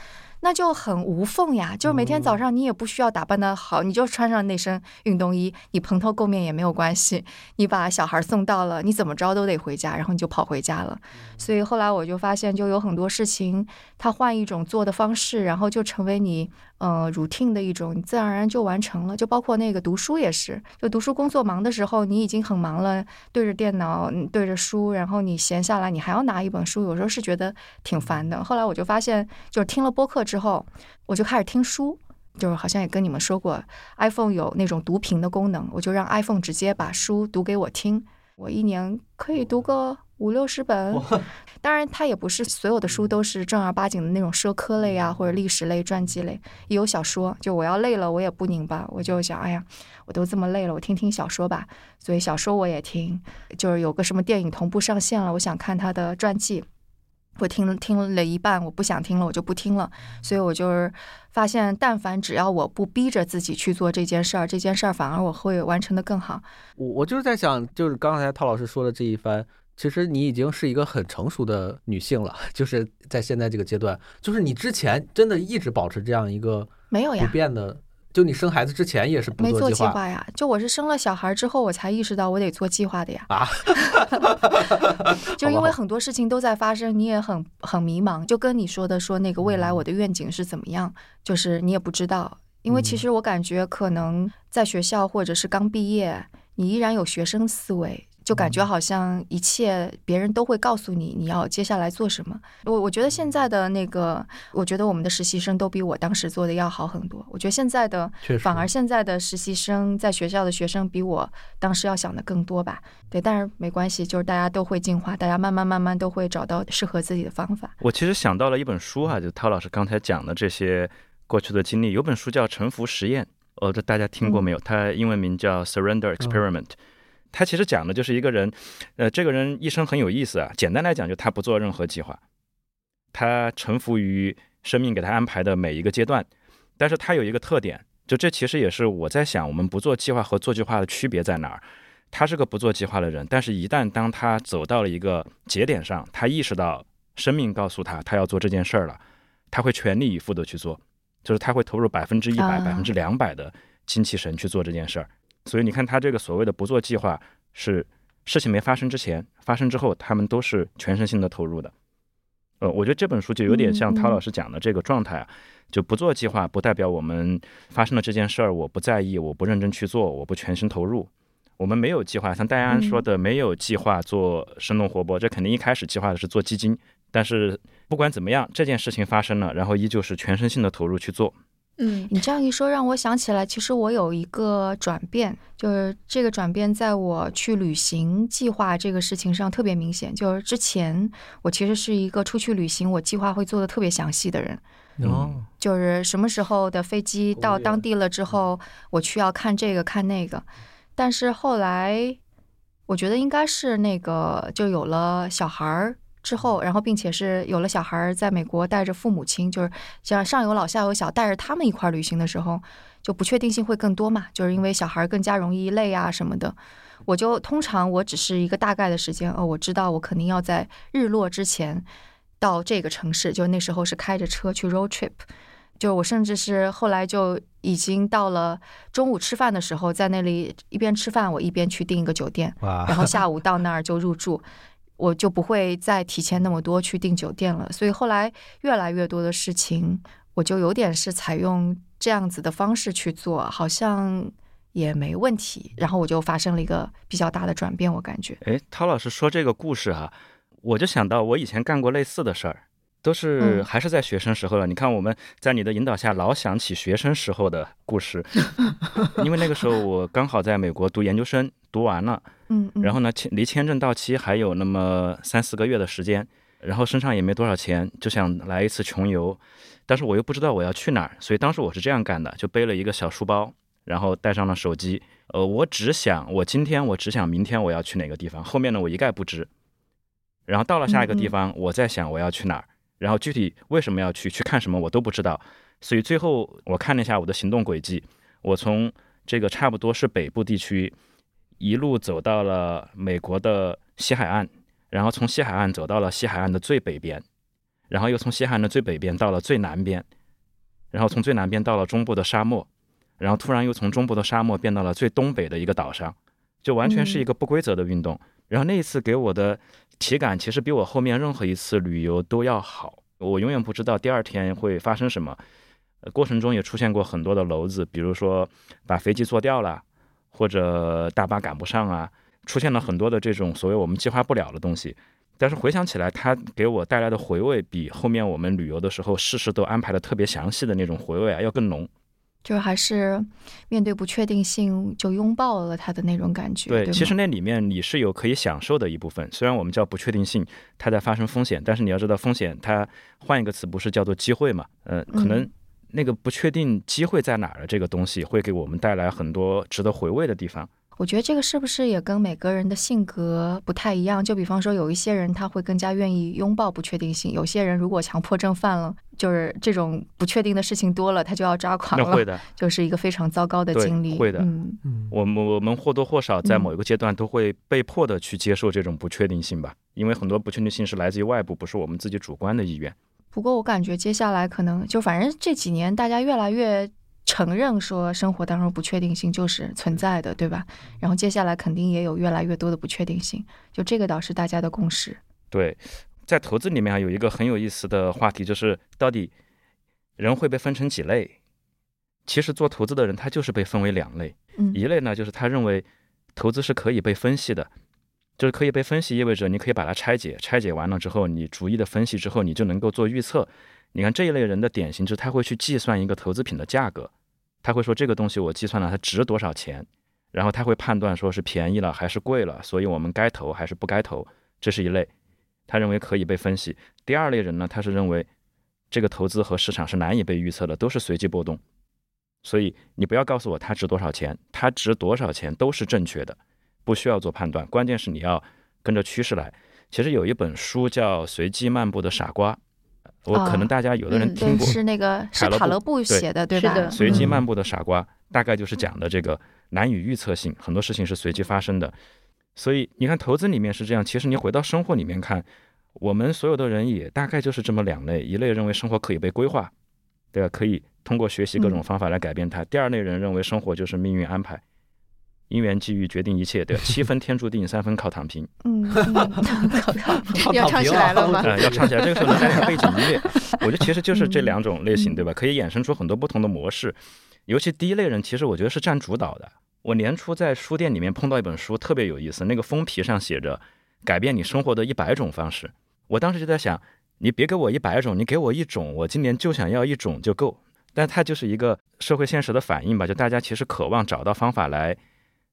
那就很无缝呀，就是每天早上你也不需要打扮的好，你就穿上那身运动衣，你蓬头垢面也没有关系。你把小孩送到了，你怎么着都得回家，然后你就跑回家了。所以后来我就发现，就有很多事情，他换一种做的方式，然后就成为你呃 routine 的一种，你自然而然就完成了。就包括那个读书也是，就读书工作忙的时候，你已经很忙了，对着电脑，对着书，然后你闲下来，你还要拿一本书，有时候是觉得挺烦的。后来我就发现，就是听了播客之后，我就开始听书。就是好像也跟你们说过，iPhone 有那种读屏的功能，我就让 iPhone 直接把书读给我听。我一年可以读个五六十本，当然它也不是所有的书都是正儿八经的那种社科类啊，或者历史类、传记类，也有小说。就我要累了，我也不拧巴，我就想，哎呀，我都这么累了，我听听小说吧。所以小说我也听，就是有个什么电影同步上线了，我想看他的传记。我听了听了一半，我不想听了，我就不听了。所以我就是发现，但凡只要我不逼着自己去做这件事儿，这件事儿反而我会完成的更好。我我就是在想，就是刚才陶老师说的这一番，其实你已经是一个很成熟的女性了，就是在现在这个阶段，就是你之前真的一直保持这样一个不没有呀不，变的，就你生孩子之前也是不没做计划计划呀。就我是生了小孩之后，我才意识到我得做计划的呀。啊，就因为很多事情都在发生，你也很很迷茫。就跟你说的说那个未来我的愿景是怎么样，就是你也不知道。因为其实我感觉可能在学校或者是刚毕业，你依然有学生思维，就感觉好像一切别人都会告诉你你要接下来做什么。我我觉得现在的那个，我觉得我们的实习生都比我当时做的要好很多。我觉得现在的反而现在的实习生在学校的学生比我当时要想的更多吧。对，但是没关系，就是大家都会进化，大家慢慢慢慢都会找到适合自己的方法。我其实想到了一本书啊，就涛老师刚才讲的这些过去的经历，有本书叫《沉浮实验》，呃，这大家听过没有？它英文名叫《Surrender Experiment》。它其实讲的就是一个人，呃，这个人一生很有意思啊。简单来讲，就他不做任何计划，他臣服于生命给他安排的每一个阶段。但是他有一个特点，就这其实也是我在想，我们不做计划和做计划的区别在哪儿？他是个不做计划的人，但是一旦当他走到了一个节点上，他意识到生命告诉他他要做这件事儿了，他会全力以赴的去做，就是他会投入百分之一百、啊百分之两百的精气神去做这件事儿。所以你看他这个所谓的不做计划，是事情没发生之前，发生之后，他们都是全身心的投入的。呃，我觉得这本书就有点像陶老师讲的这个状态啊，就不做计划，不代表我们发生了这件事儿，我不在意，我不认真去做，我不全心投入。我们没有计划，像戴安说的，没有计划做生动活泼，这肯定一开始计划的是做基金，但是不管怎么样，这件事情发生了，然后依旧是全身心的投入去做。嗯你这样一说，让我想起来，其实我有一个转变，就是这个转变在我去旅行计划这个事情上特别明显。就是之前我其实是一个出去旅行，我计划会做的特别详细的人，哦，就是什么时候的飞机到当地了之后，我去要看这个看那个。但是后来，我觉得应该是那个就有了小孩儿之后，然后并且是有了小孩儿，在美国带着父母亲，就是像上有老下有小，带着他们一块儿旅行的时候，就不确定性会更多嘛，就是因为小孩儿更加容易累啊什么的。我就通常我只是一个大概的时间，哦，我知道我肯定要在日落之前到这个城市，就那时候是开着车去 road trip。就我甚至是后来就已经到了中午吃饭的时候，在那里一边吃饭，我一边去订一个酒店，然后下 午到那儿就入住，我就不会再提前那么多去订酒店了。所以后来越来越多的事情，我就有点是采用这样子的方式去做，好像也没问题。然后我就发生了一个比较大的转变，我感觉。诶，陶老师说这个故事哈、我就想到我以前干过类似的事儿，都是嗯。还是在学生时候了。你看我们在你的引导下，老想起学生时候的故事，因为那个时候我刚好在美国读研究生，读完了，嗯，嗯。然后呢，签离签证到期还有那么三四个月的时间，然后身上也没多少钱，就想来一次穷游，但是我又不知道我要去哪儿，所以当时我是这样干的，就背了一个小书包，然后带上了手机，呃，我只想我今天我只想明天我要去哪个地方，后面呢我一概不知，然后到了下一个地方，我在想我要去哪儿，然后具体为什么要去，去看什么我都不知道，所以最后我看了一下我的行动轨迹，我从这个差不多是北部地区。一路走到了美国的西海岸，然后从西海岸走到了西海岸的最北边，然后又从西海岸的最北边到了最南边，然后从最南边到了中部的沙漠，然后突然又从中部的沙漠变到了最东北的一个岛上，就完全是一个不规则的运动。然后那一次给我的体感其实比我后面任何一次旅游都要好，我永远不知道第二天会发生什么。过程中也出现过很多的篓子，比如说把飞机坐掉了。或者大巴赶不上啊，出现了很多的这种所谓我们计划不了的东西。但是回想起来，它给我带来的回味，比后面我们旅游的时候事事都安排的特别详细的那种回味啊要更浓。就是还是面对不确定性就拥抱了它的那种感觉。对，对，其实那里面你是有可以享受的一部分。虽然我们叫不确定性，它在发生风险，但是你要知道风险，它换一个词不是叫做机会嘛？呃，可能。嗯那个不确定机会在哪儿的这个东西，会给我们带来很多值得回味的地方。我觉得这个是不是也跟每个人的性格不太一样？就比方说，有一些人他会更加愿意拥抱不确定性，有些人如果强迫症犯了，就是这种不确定的事情多了，他就要抓狂了，那会的，就是一个非常糟糕的经历。会的嗯，嗯，我们我们或多或少在嗯某一个阶段都会被迫的去接受这种不确定性吧，因为很多不确定性是来自于外部，不是我们自己主观的意愿。不过我感觉接下来可能就反正这几年大家越来越承认说生活当中不确定性就是存在的，对吧？然后接下来肯定也有越来越多的不确定性，就这个倒是大家的共识。对，在投资里面啊，有一个很有意思的话题，就是到底人会被分成几类？其实做投资的人他就是被分为两类，嗯一类呢就是他认为投资是可以被分析的，就是可以被分析，意味着你可以把它拆解，拆解完了之后，你逐一的分析之后，你就能够做预测。你看这一类人的典型就是他会去计算一个投资品的价格，他会说这个东西我计算了它值多少钱，然后他会判断说是便宜了还是贵了，所以我们该投还是不该投，这是一类，他认为可以被分析。第二类人呢，他是认为这个投资和市场是难以被预测的，都是随机波动，所以你不要告诉我它值多少钱，它值多少钱都是正确的，不需要做判断，关键是你要跟着趋势来。其实有一本书叫《随机漫步的傻瓜》，我可能大家有的人听过。是那个是塔勒布塔勒布写的，对吧？是的随机嗯漫步的傻瓜，大概就是讲的这个难以预测性，很多事情是随机发生的。所以你看，投资里面是这样，其实你回到生活里面看，我们所有的人也大概就是这么两类：一类认为生活可以被规划，对吧？可以通过学习各种方法来改变它；第二类人认为生活就是命运安排。因缘际遇决定一切，对吧？七分天注定，三分靠躺平。嗯，靠躺平，要唱起来了吗？呃，要唱起来。这个时候能带点背景音乐，我觉得其实就是这两种类型，对吧？可以衍生出很多不同的模式。尤其第一类人，其实我觉得是占主导的。我年初在书店里面碰到一本书，特别有意思。那个封皮上写着“改变你生活的一百种方式”。我当时就在想，你别给我一百种，你给我一种，我今年就想要一种就够。但它就是一个社会现实的反应吧，就大家其实渴望找到方法来。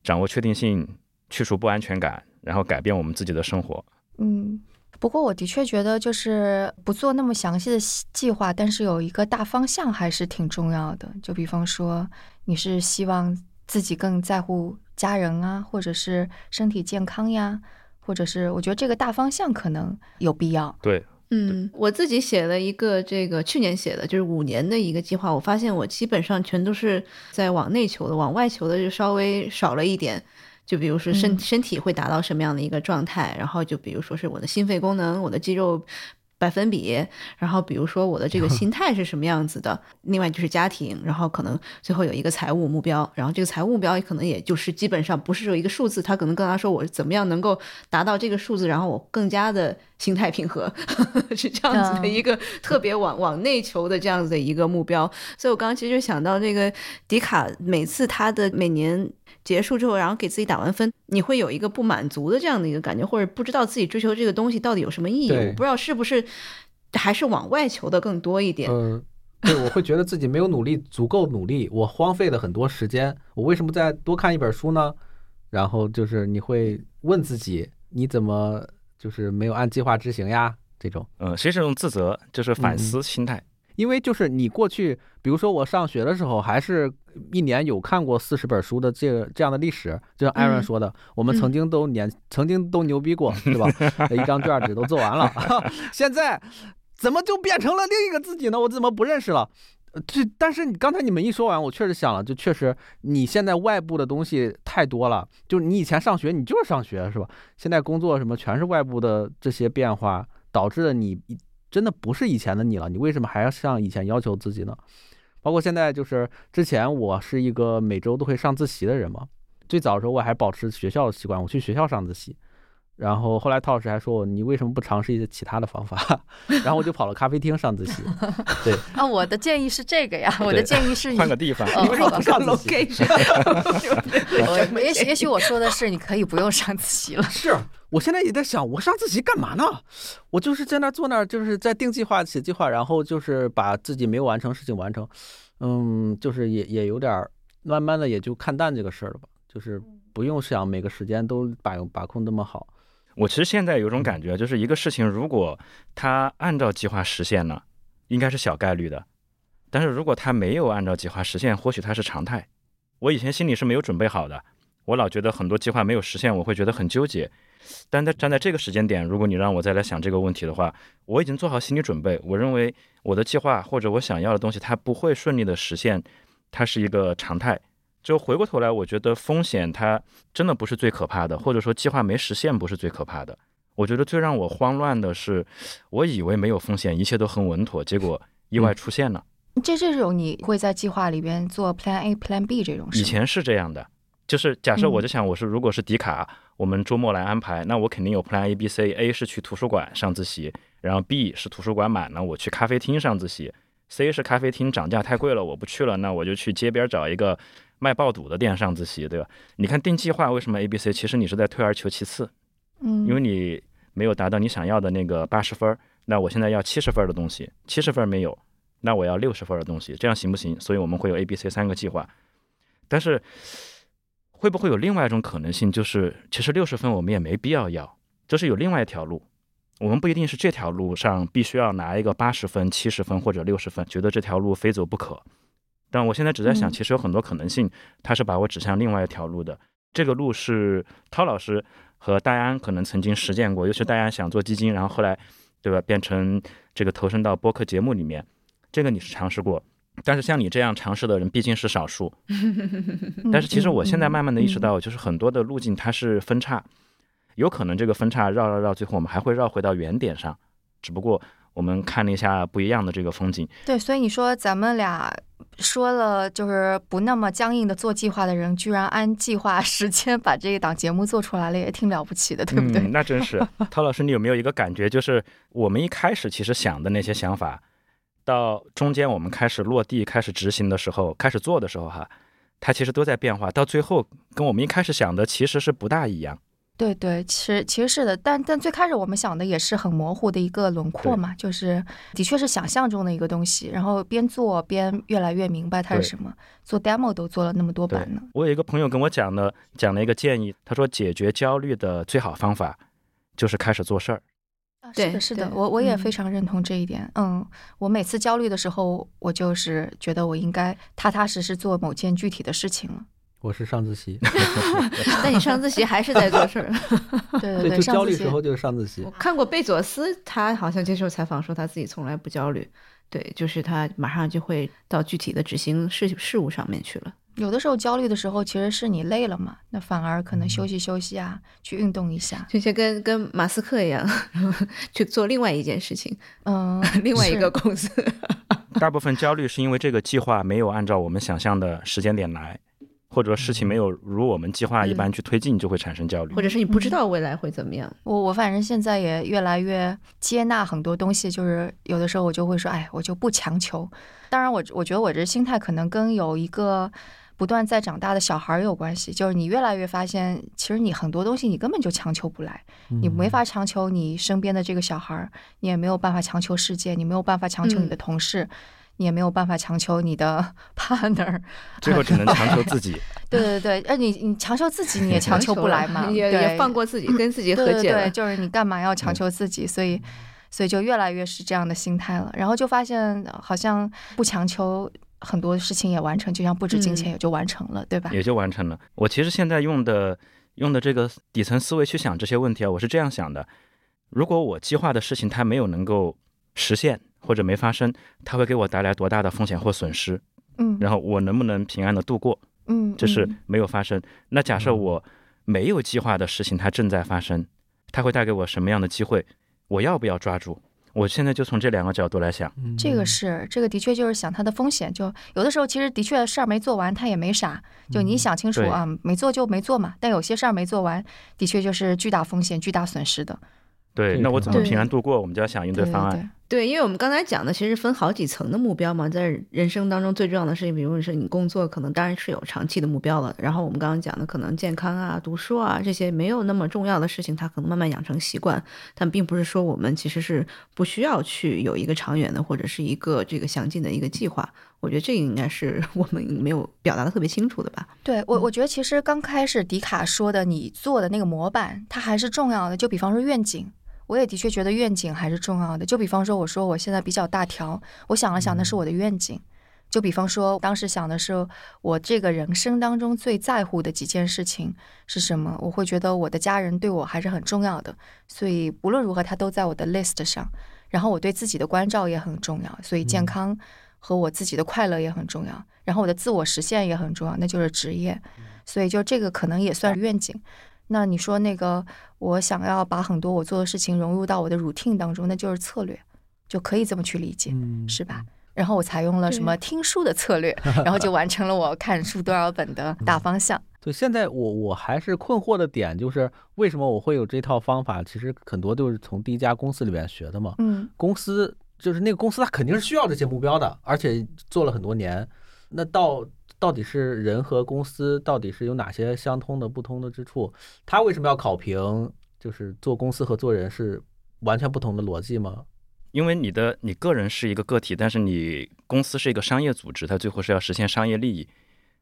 掌握确定性，去除不安全感，然后改变我们自己的生活。嗯，不过我的确觉得，就是不做那么详细的计划，但是有一个大方向还是挺重要的。就比方说，你是希望自己更在乎家人啊，或者是身体健康呀，或者是我觉得这个大方向可能有必要。对。嗯，我自己写了一个这个去年写的，就是五年的一个计划。我发现我基本上全都是在往内求的，往外求的就稍微少了一点。就比如说身身体会达到什么样的一个状态，然后就比如说是我的心肺功能，我的肌肉。百分比，然后比如说我的这个心 态是什么样子的，另外就是家庭，然后可能最后有一个财务目标，然后这个财务目标可能也就是基本上不是说一个数字，他可能跟他说我怎么样能够达到这个数字，然后我更加的心态平和，是这样子的一个特别往往内求的这样子的一个目标。所以我刚刚其实就想到这个迪卡，每次他的每年。结束之后，然后给自己打完分，你会有一个不满足的这样的一个感觉，或者不知道自己追求这个东西到底有什么意义。我不知道是不是还是往外求的更多一点。嗯，对，我会觉得自己没有努力足够努力，我荒废了很多时间，我为什么再多看一本书呢？然后就是你会问自己，你怎么就是没有按计划执行呀？这种，嗯，其实这种自责就是反思心态。因为就是你过去，比如说我上学的时候，还是一年有看过四十本书的这这样的历史，就像艾伦说的，我们曾经都年曾经都牛逼过，对吧？一张卷纸都做完了，现在怎么就变成了另一个自己呢？我怎么不认识了？这但是你刚才你们一说完，我确实想了，就确实你现在外部的东西太多了，就你以前上学你就是上学是吧？现在工作什么全是外部的这些变化，导致了你。真的不是以前的你了，你为什么还要像以前要求自己呢？包括现在，就是之前我是一个每周都会上自习的人嘛。最早的时候我还保持学校的习惯，我去学校上自习。然后后来陶老师还说我，你为什么不尝试一些其他的方法？然后我就跑了咖啡厅上自习。对啊，我的建议是这个呀，我的建议是换个地方，你为什么不上自习？也许也许我说的是你可以不用上自习了。是我现在也在想，我上自习干嘛呢？我就是在那坐那儿，就是在定计划、写计划，然后就是把自己没有完成事情完成。嗯，就是也也有点慢慢的也就看淡这个事儿了吧，就是不用想每个时间都把把控那么好。我其实现在有种感觉，就是一个事情，如果它按照计划实现了，应该是小概率的；但是如果它没有按照计划实现，或许它是常态。我以前心里是没有准备好的，我老觉得很多计划没有实现，我会觉得很纠结。但在站在这个时间点，如果你让我再来想这个问题的话，我已经做好心理准备。我认为我的计划或者我想要的东西，它不会顺利的实现，它是一个常态。就回过头来，我觉得风险它真的不是最可怕的，或者说计划没实现不是最可怕的。我觉得最让我慌乱的是，我以为没有风险，一切都很稳妥，结果意外出现了。这这种你会在计划里边做 Plan A、Plan B 这种事？以前是这样的，就是假设我就想，我是如果是迪卡，我们周末来安排，那我肯定有 Plan A、B、C。A 是去图书馆上自习，然后 B 是图书馆满了，我去咖啡厅上自习。C 是咖啡厅涨价太贵了，我不去了，那我就去街边找一个。卖爆肚的店上自习，对吧？你看定计划为什么 A、B、C？其实你是在退而求其次，嗯，因为你没有达到你想要的那个八十分，那我现在要七十分的东西，七十分没有，那我要六十分的东西，这样行不行？所以我们会有 A、B、C 三个计划。但是会不会有另外一种可能性，就是其实六十分我们也没必要要，就是有另外一条路，我们不一定是这条路上必须要拿一个八十分、七十分或者六十分，觉得这条路非走不可。但我现在只在想，其实有很多可能性，他是把我指向另外一条路的。这个路是涛老师和戴安可能曾经实践过，尤其戴安想做基金，然后后来，对吧，变成这个投身到播客节目里面，这个你是尝试过。但是像你这样尝试的人毕竟是少数。但是其实我现在慢慢的意识到，就是很多的路径它是分叉，有可能这个分叉绕绕绕，最后我们还会绕回到原点上，只不过我们看了一下不一样的这个风景。对，所以你说咱们俩说了，就是不那么僵硬的做计划的人，居然按计划时间把这一档节目做出来了，也挺了不起的，对不对？嗯，那真是。陶老师，你有没有一个感觉，就是我们一开始其实想的那些想法，到中间我们开始落地、开始执行的时候、开始做的时候，哈，它其实都在变化，到最后跟我们一开始想的其实是不大一样。对对，其实其实是的，但但最开始我们想的也是很模糊的一个轮廓嘛，就是的确是想象中的一个东西，然后边做边越来越明白它是什么。做 demo 都做了那么多版呢。我有一个朋友跟我讲了，讲了一个建议，他说解决焦虑的最好方法就是开始做事儿。啊，是的，是的，我我也非常认同这一点。嗯，我每次焦虑的时候，我就是觉得我应该踏踏实实做某件具体的事情了。我是上自习，但你上自习还是在做事儿。对 对对，焦虑时候就是上自习我。看过贝佐斯，他好像接受采访说他自己从来不焦虑，对，就是他马上就会到具体的执行事事务上面去了。有的时候焦虑的时候，其实是你累了嘛，那反而可能休息休息啊，去运动一下。就像跟跟马斯克一样，去做另外一件事情，嗯，另外一个公司。大部分焦虑是因为这个计划没有按照我们想象的时间点来，或者说事情没有如我们计划一般去推进，就会产生焦虑或。者是你不知道未来会怎么样。我我反正现在也越来越接纳很多东西，就是有的时候我就会说，哎，我就不强求。当然我，我觉得我这心态可能跟有一个不断在长大的小孩儿有关系，就是你越来越发现，其实你很多东西你根本就强求不来，你没法强求你身边的这个小孩儿，你也没有办法强求世界，你没有办法强求你的同事。你也没有办法强求你的 partner，最后只能 强求自己。对对对，呃，你你强求自己，你也 强求不来嘛，也也放过自己，跟自己和对对对，就是你干嘛要强求自己？所以，所以就越来越是这样的心态了。然后就发现，呃好像不强求很多事情也完成，就像不止金钱嗯也就完成了，对吧？也就完成了。我其实现在用的用的这个底层思维去想这些问题啊，我是这样想的：如果我计划的事情它没有能够实现或者没发生，它会给我带来多大的风险或损失？嗯然后我能不能平安的度过？嗯，这是嗯没有发生。那假设我没有计划的事情它正在发生，它会带给我什么样的机会？我要不要抓住？我现在就从这两个角度来想。这个是这个的确就是想它的风险，就有的时候其实的确事儿没做完，它也没啥，就你想清楚对啊，没做就没做嘛。但有些事儿没做完，的确就是巨大风险、巨大损失的。对，那我怎么平安度过？我们就要想应对对方案。对对，因为我们刚才讲的其实分好几层的目标嘛，在人生当中最重要的事情，比如说你工作，可能当然是有长期的目标了。然后我们刚刚讲的，可能健康啊、读书啊这些没有那么重要的事情，它可能慢慢养成习惯。但并不是说我们其实是不需要去有一个长远的或者是一个这个详尽的一个计划。我觉得这个应该是我们没有表达的特别清楚的吧。对我，我觉得其实刚开始迪卡说的，你做的那个模板，它还是重要的。就比方说愿景，我也的确觉得愿景还是重要的。就比方说，我说我现在比较大条，我想了想，那是我的愿景。就比方说，当时想的是我这个人生当中最在乎的几件事情是什么？我会觉得我的家人对我还是很重要的，所以不论如何，他都在我的 list 上。然后我对自己的关照也很重要，所以健康和我自己的快乐也很重要。然后我的自我实现也很重要，那就是职业。所以就这个可能也算愿景。那你说那个，我想要把很多我做的事情融入到我的 routine 当中，那就是策略，就可以这么去理解，嗯是吧？然后我采用了什么听书的策略，然后就完成了我看书多少本的大方向。对，现在我我还是困惑的点就是，为什么我会有这套方法？其实很多都是从第一家公司里面学的嘛。嗯公司就是那个公司，它肯定是需要这些目标的，而且做了很多年。那到到底是人和公司到底是有哪些相通的、不通的之处？他为什么要考评？就是做公司和做人是完全不同的逻辑吗？因为你的你个人是一个个体，但是你公司是一个商业组织，它最后是要实现商业利益，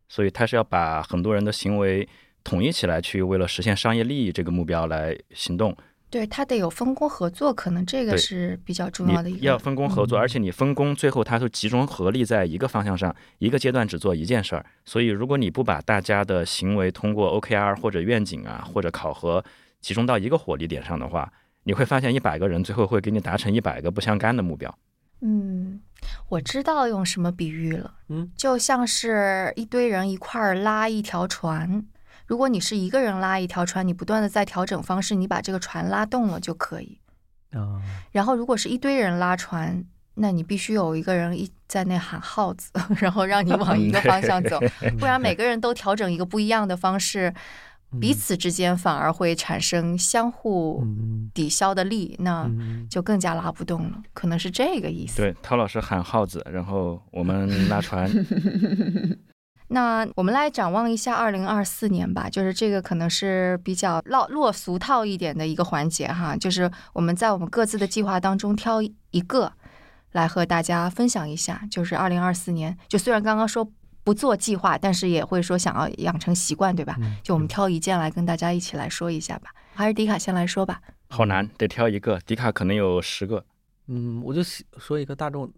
所以它是要把很多人的行为统一起来，去为了实现商业利益这个目标来行动。对，他得有分工合作，可能这个是比较重要的一个。要分工合作，而且你分工最后它都集中合力在一个方向上，一个阶段只做一件事儿。所以如果你不把大家的行为通过 OKR 或者愿景啊或者考核集中到一个火力点上的话，你会发现一百个人最后会给你达成一百个不相干的目标。嗯，我知道用什么比喻了。嗯，就像是一堆人一块儿拉一条船。如果你是一个人拉一条船，你不断的在调整方式，你把这个船拉动了就可以。啊，然后如果是一堆人拉船，那你必须有一个人一在那喊号子，然后让你往一个方向走，不然每个人都调整一个不一样的方式，彼此之间反而会产生相互嗯抵消的力，那嗯就更加拉不动了，可能是这个意思。对，陶老师喊号子，然后我们拉船。那我们来展望一下二零二四年吧，就是这个可能是比较落落俗套一点的一个环节哈，就是我们在我们各自的计划当中挑一个来和大家分享一下，就是二零二四年，就虽然刚刚说不做计划，但是也会说想要养成习惯，对吧？嗯就我们挑一件来跟大家一起来说一下吧。还是迪卡先来说吧。好难，得挑一个。迪卡可能有十个，嗯，我就喜说一个大众，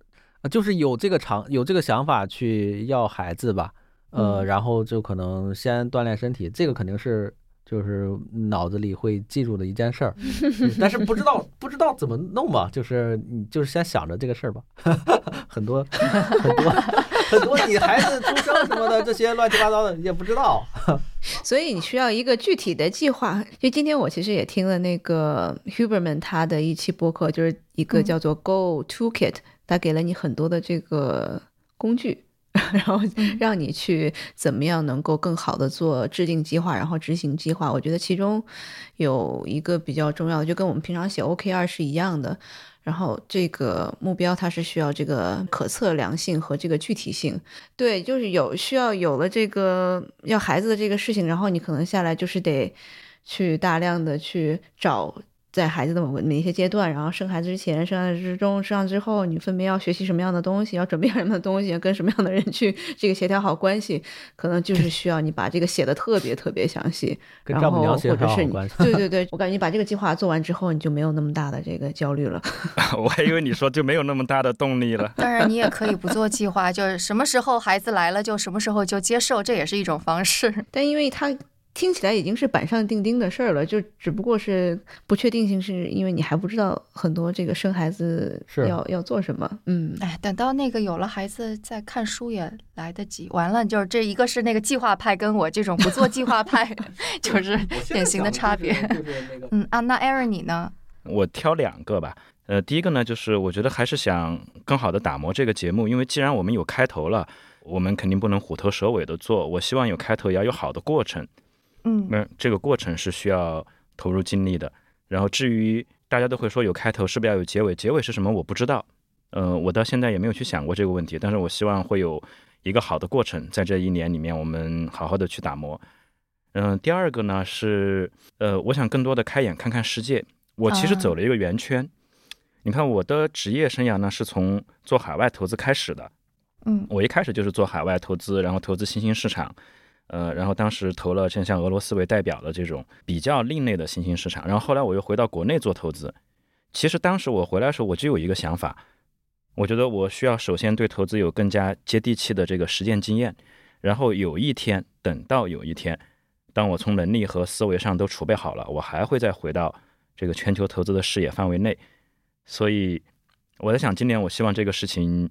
呃就是有这个长有这个想法去要孩子吧，呃，嗯然后就可能先锻炼身体，这个肯定是就是脑子里会记住的一件事儿，嗯但是不知道 不知道怎么弄吧，就是你就是先想着这个事儿吧，很多很多很多你孩子出生什么的这些乱七八糟的也不知道，所以你需要一个具体的计划。就今天我其实也听了那个 Huberman 他的一期播客，就是一个嗯叫做 Go Toolkit，他给了你很多的这个工具。然后嗯让你去怎么样能够更好的做制定计划，然后执行计划。我觉得其中有一个比较重要的，就跟我们平常写 OKR 是一样的。然后这个目标它是需要这个可测量性和这个具体性。对，就是有需要有了这个要孩子的这个事情，然后你可能下来就是得去大量的去找在孩子的某个哪一些阶段，然后生孩子之前、生孩子之中、生孩子之后，你分别要学习什么样的东西，要准备什么样的东西，跟什么样的人去这个协调好关系，可能就是需要你把这个写的特别特别详细，跟然后丈母娘协或者是你。对 对对，我感觉你把这个计划做完之后，你就没有那么大的这个焦虑了。我还以为你说就没有那么大的动力了。当然，你也可以不做计划，就是什么时候孩子来了就什么时候就接受，这也是一种方式。但因为它听起来已经是板上钉钉的事儿了，就只不过是不确定性，是因为你还不知道很多这个生孩子是要要做什么。嗯，哎，等到那个有了孩子再看书也来得及。完了，就是这一个是那个计划派，跟我这种不做计划派，就是典型的差别。嗯啊，那 Aaron 你呢？我挑两个吧。呃，第一个呢，就是我觉得还是想更好的打磨这个节目，因为既然我们有开头了，我们肯定不能虎头蛇尾的做。我希望有开头，也要有好的过程。嗯那这个过程是需要投入精力的。然后至于大家都会说有开头，是不是要有结尾？结尾是什么？我不知道。呃，我到现在也没有去想过这个问题。但是我希望会有一个好的过程，在这一年里面，我们好好的去打磨。嗯、第二个呢是，呃，我想更多的开眼看看世界。我其实啊走了一个圆圈。你看我的职业生涯呢，是从做海外投资开始的。嗯我一开始就是做海外投资，然后投资新兴市场，呃，然后当时投了像像俄罗斯为代表的这种比较另类的新兴市场，然后后来我又回到国内做投资。其实当时我回来的时候，我就有一个想法，我觉得我需要首先对投资有更加接地气的这个实践经验，然后有一天，等到有一天，当我从能力和思维上都储备好了，我还会再回到这个全球投资的视野范围内。所以我在想，今年我希望这个事情，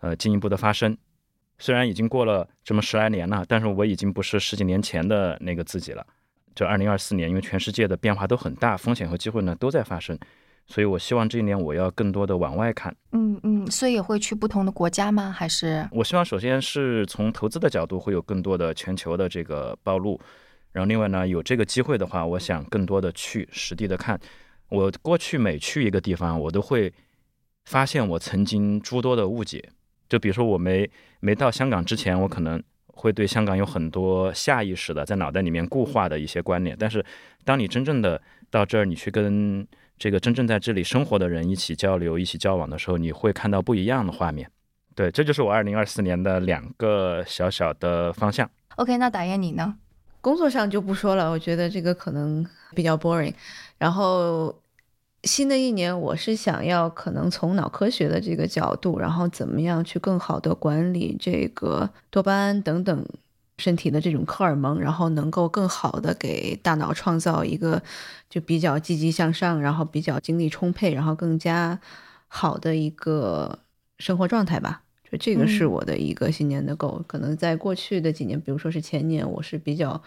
呃，进一步的发生。虽然已经过了这么十来年了，但是我已经不是十几年前的那个自己了。就二零二四年，因为全世界的变化都很大，风险和机会呢都在发生，所以我希望这一年我要更多的往外看。嗯嗯，所以也会去不同的国家吗？还是我希望首先是从投资的角度会有更多的全球的这个暴露，然后另外呢，有这个机会的话，我想更多的去实地的看。我过去每去一个地方，我都会发现我曾经诸多的误解。就比如说我没没到香港之前，我可能会对香港有很多下意识的在脑袋里面固化的一些观念，但是当你真正的到这儿，你去跟这个真正在这里生活的人一起交流、一起交往的时候，你会看到不一样的画面。对，这就是我二零二四年的两个小小的方向。OK？那打燕你呢？工作上就不说了，我觉得这个可能比较 boring。然后新的一年，我是想要可能从脑科学的这个角度，然后怎么样去更好的管理这个多巴胺等等身体的这种荷尔蒙，然后能够更好的给大脑创造一个就比较积极向上，然后比较精力充沛，然后更加好的一个生活状态吧。就这个是嗯我的一个新年的 goal。可能在过去的几年，比如说是前年，我是比较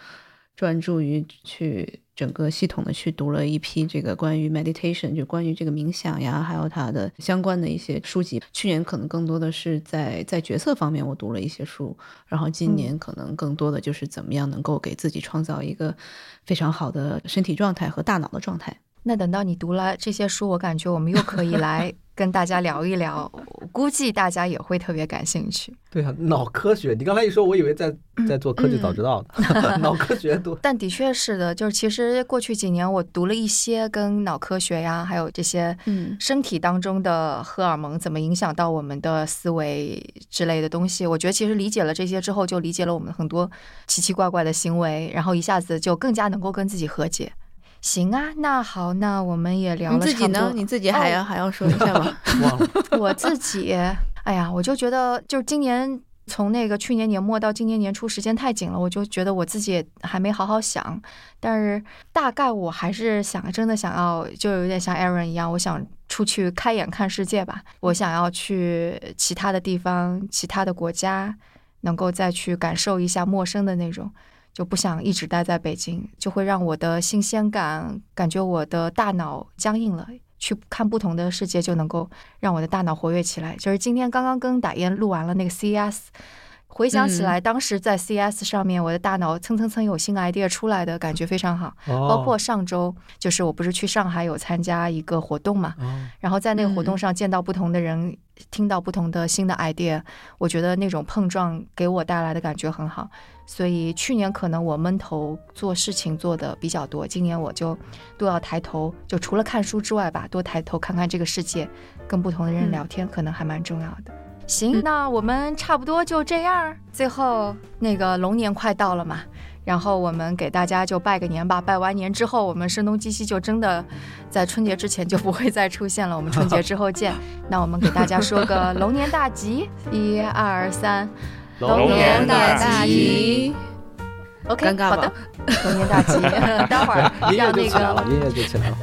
专注于去整个系统的去读了一批这个关于 meditation，就关于这个冥想呀，还有它的相关的一些书籍。去年可能更多的是在在决策方面我读了一些书，然后今嗯年可能更多的就是怎么样能够给自己创造一个非常好的身体状态和大脑的状态。那等到你读了这些书，我感觉我们又可以来 跟大家聊一聊，我估计大家也会特别感兴趣。对啊，脑科学，你刚才一说，我以为在在做科技早知道呢。脑科学多，但的确是的，就是其实过去几年我读了一些跟脑科学呀，还有这些嗯身体当中的荷尔蒙怎么影响到我们的思维之类的东西。我觉得其实理解了这些之后，就理解了我们很多奇奇怪怪的行为，然后一下子就更加能够跟自己和解。行啊，那好，那我们也聊了差不多。自己呢？你自己还要、还要说一下吗？忘了。我自己，哎呀，我就觉得就是今年从那个去年年末到今年年初，时间太紧了，我就觉得我自己也还没好好想。但是大概我还是想，真的想要，就有点像 Aaron 一样，我想出去开眼看世界吧。我想要去其他的地方、其他的国家，能够再去感受一下陌生的那种。就不想一直待在北京，就会让我的新鲜感感觉我的大脑僵硬了。去看不同的世界，就能够让我的大脑活跃起来。就是今天刚刚跟打燕录完了那个 CES，回想起来，当时在 CES 上面，我的大脑蹭蹭蹭有新 idea 出来的感觉非常好。包包括上周，就是我不是去上海有参加一个活动嘛，哦，然后在那个活动上见到不同的人，听到不同的新的 idea，我觉得那种碰撞给我带来的感觉很好。所以去年可能我闷头做事情做的比较多，今年我就都要抬头，就除了看书之外吧，多抬头看看这个世界，跟不同的人聊天，可能还蛮重要的。行，嗯那我们差不多就这样。最后那个龙年快到了嘛，然后我们给大家就拜个年吧。拜完年之后，我们声东击西就真的在春节之前就不会再出现了。我们春节之后见。那我们给大家说个龙年大吉，一二三，龙年大吉。OK，尴尬吧好的，龙年大吉。待会儿让那个音乐就起来了。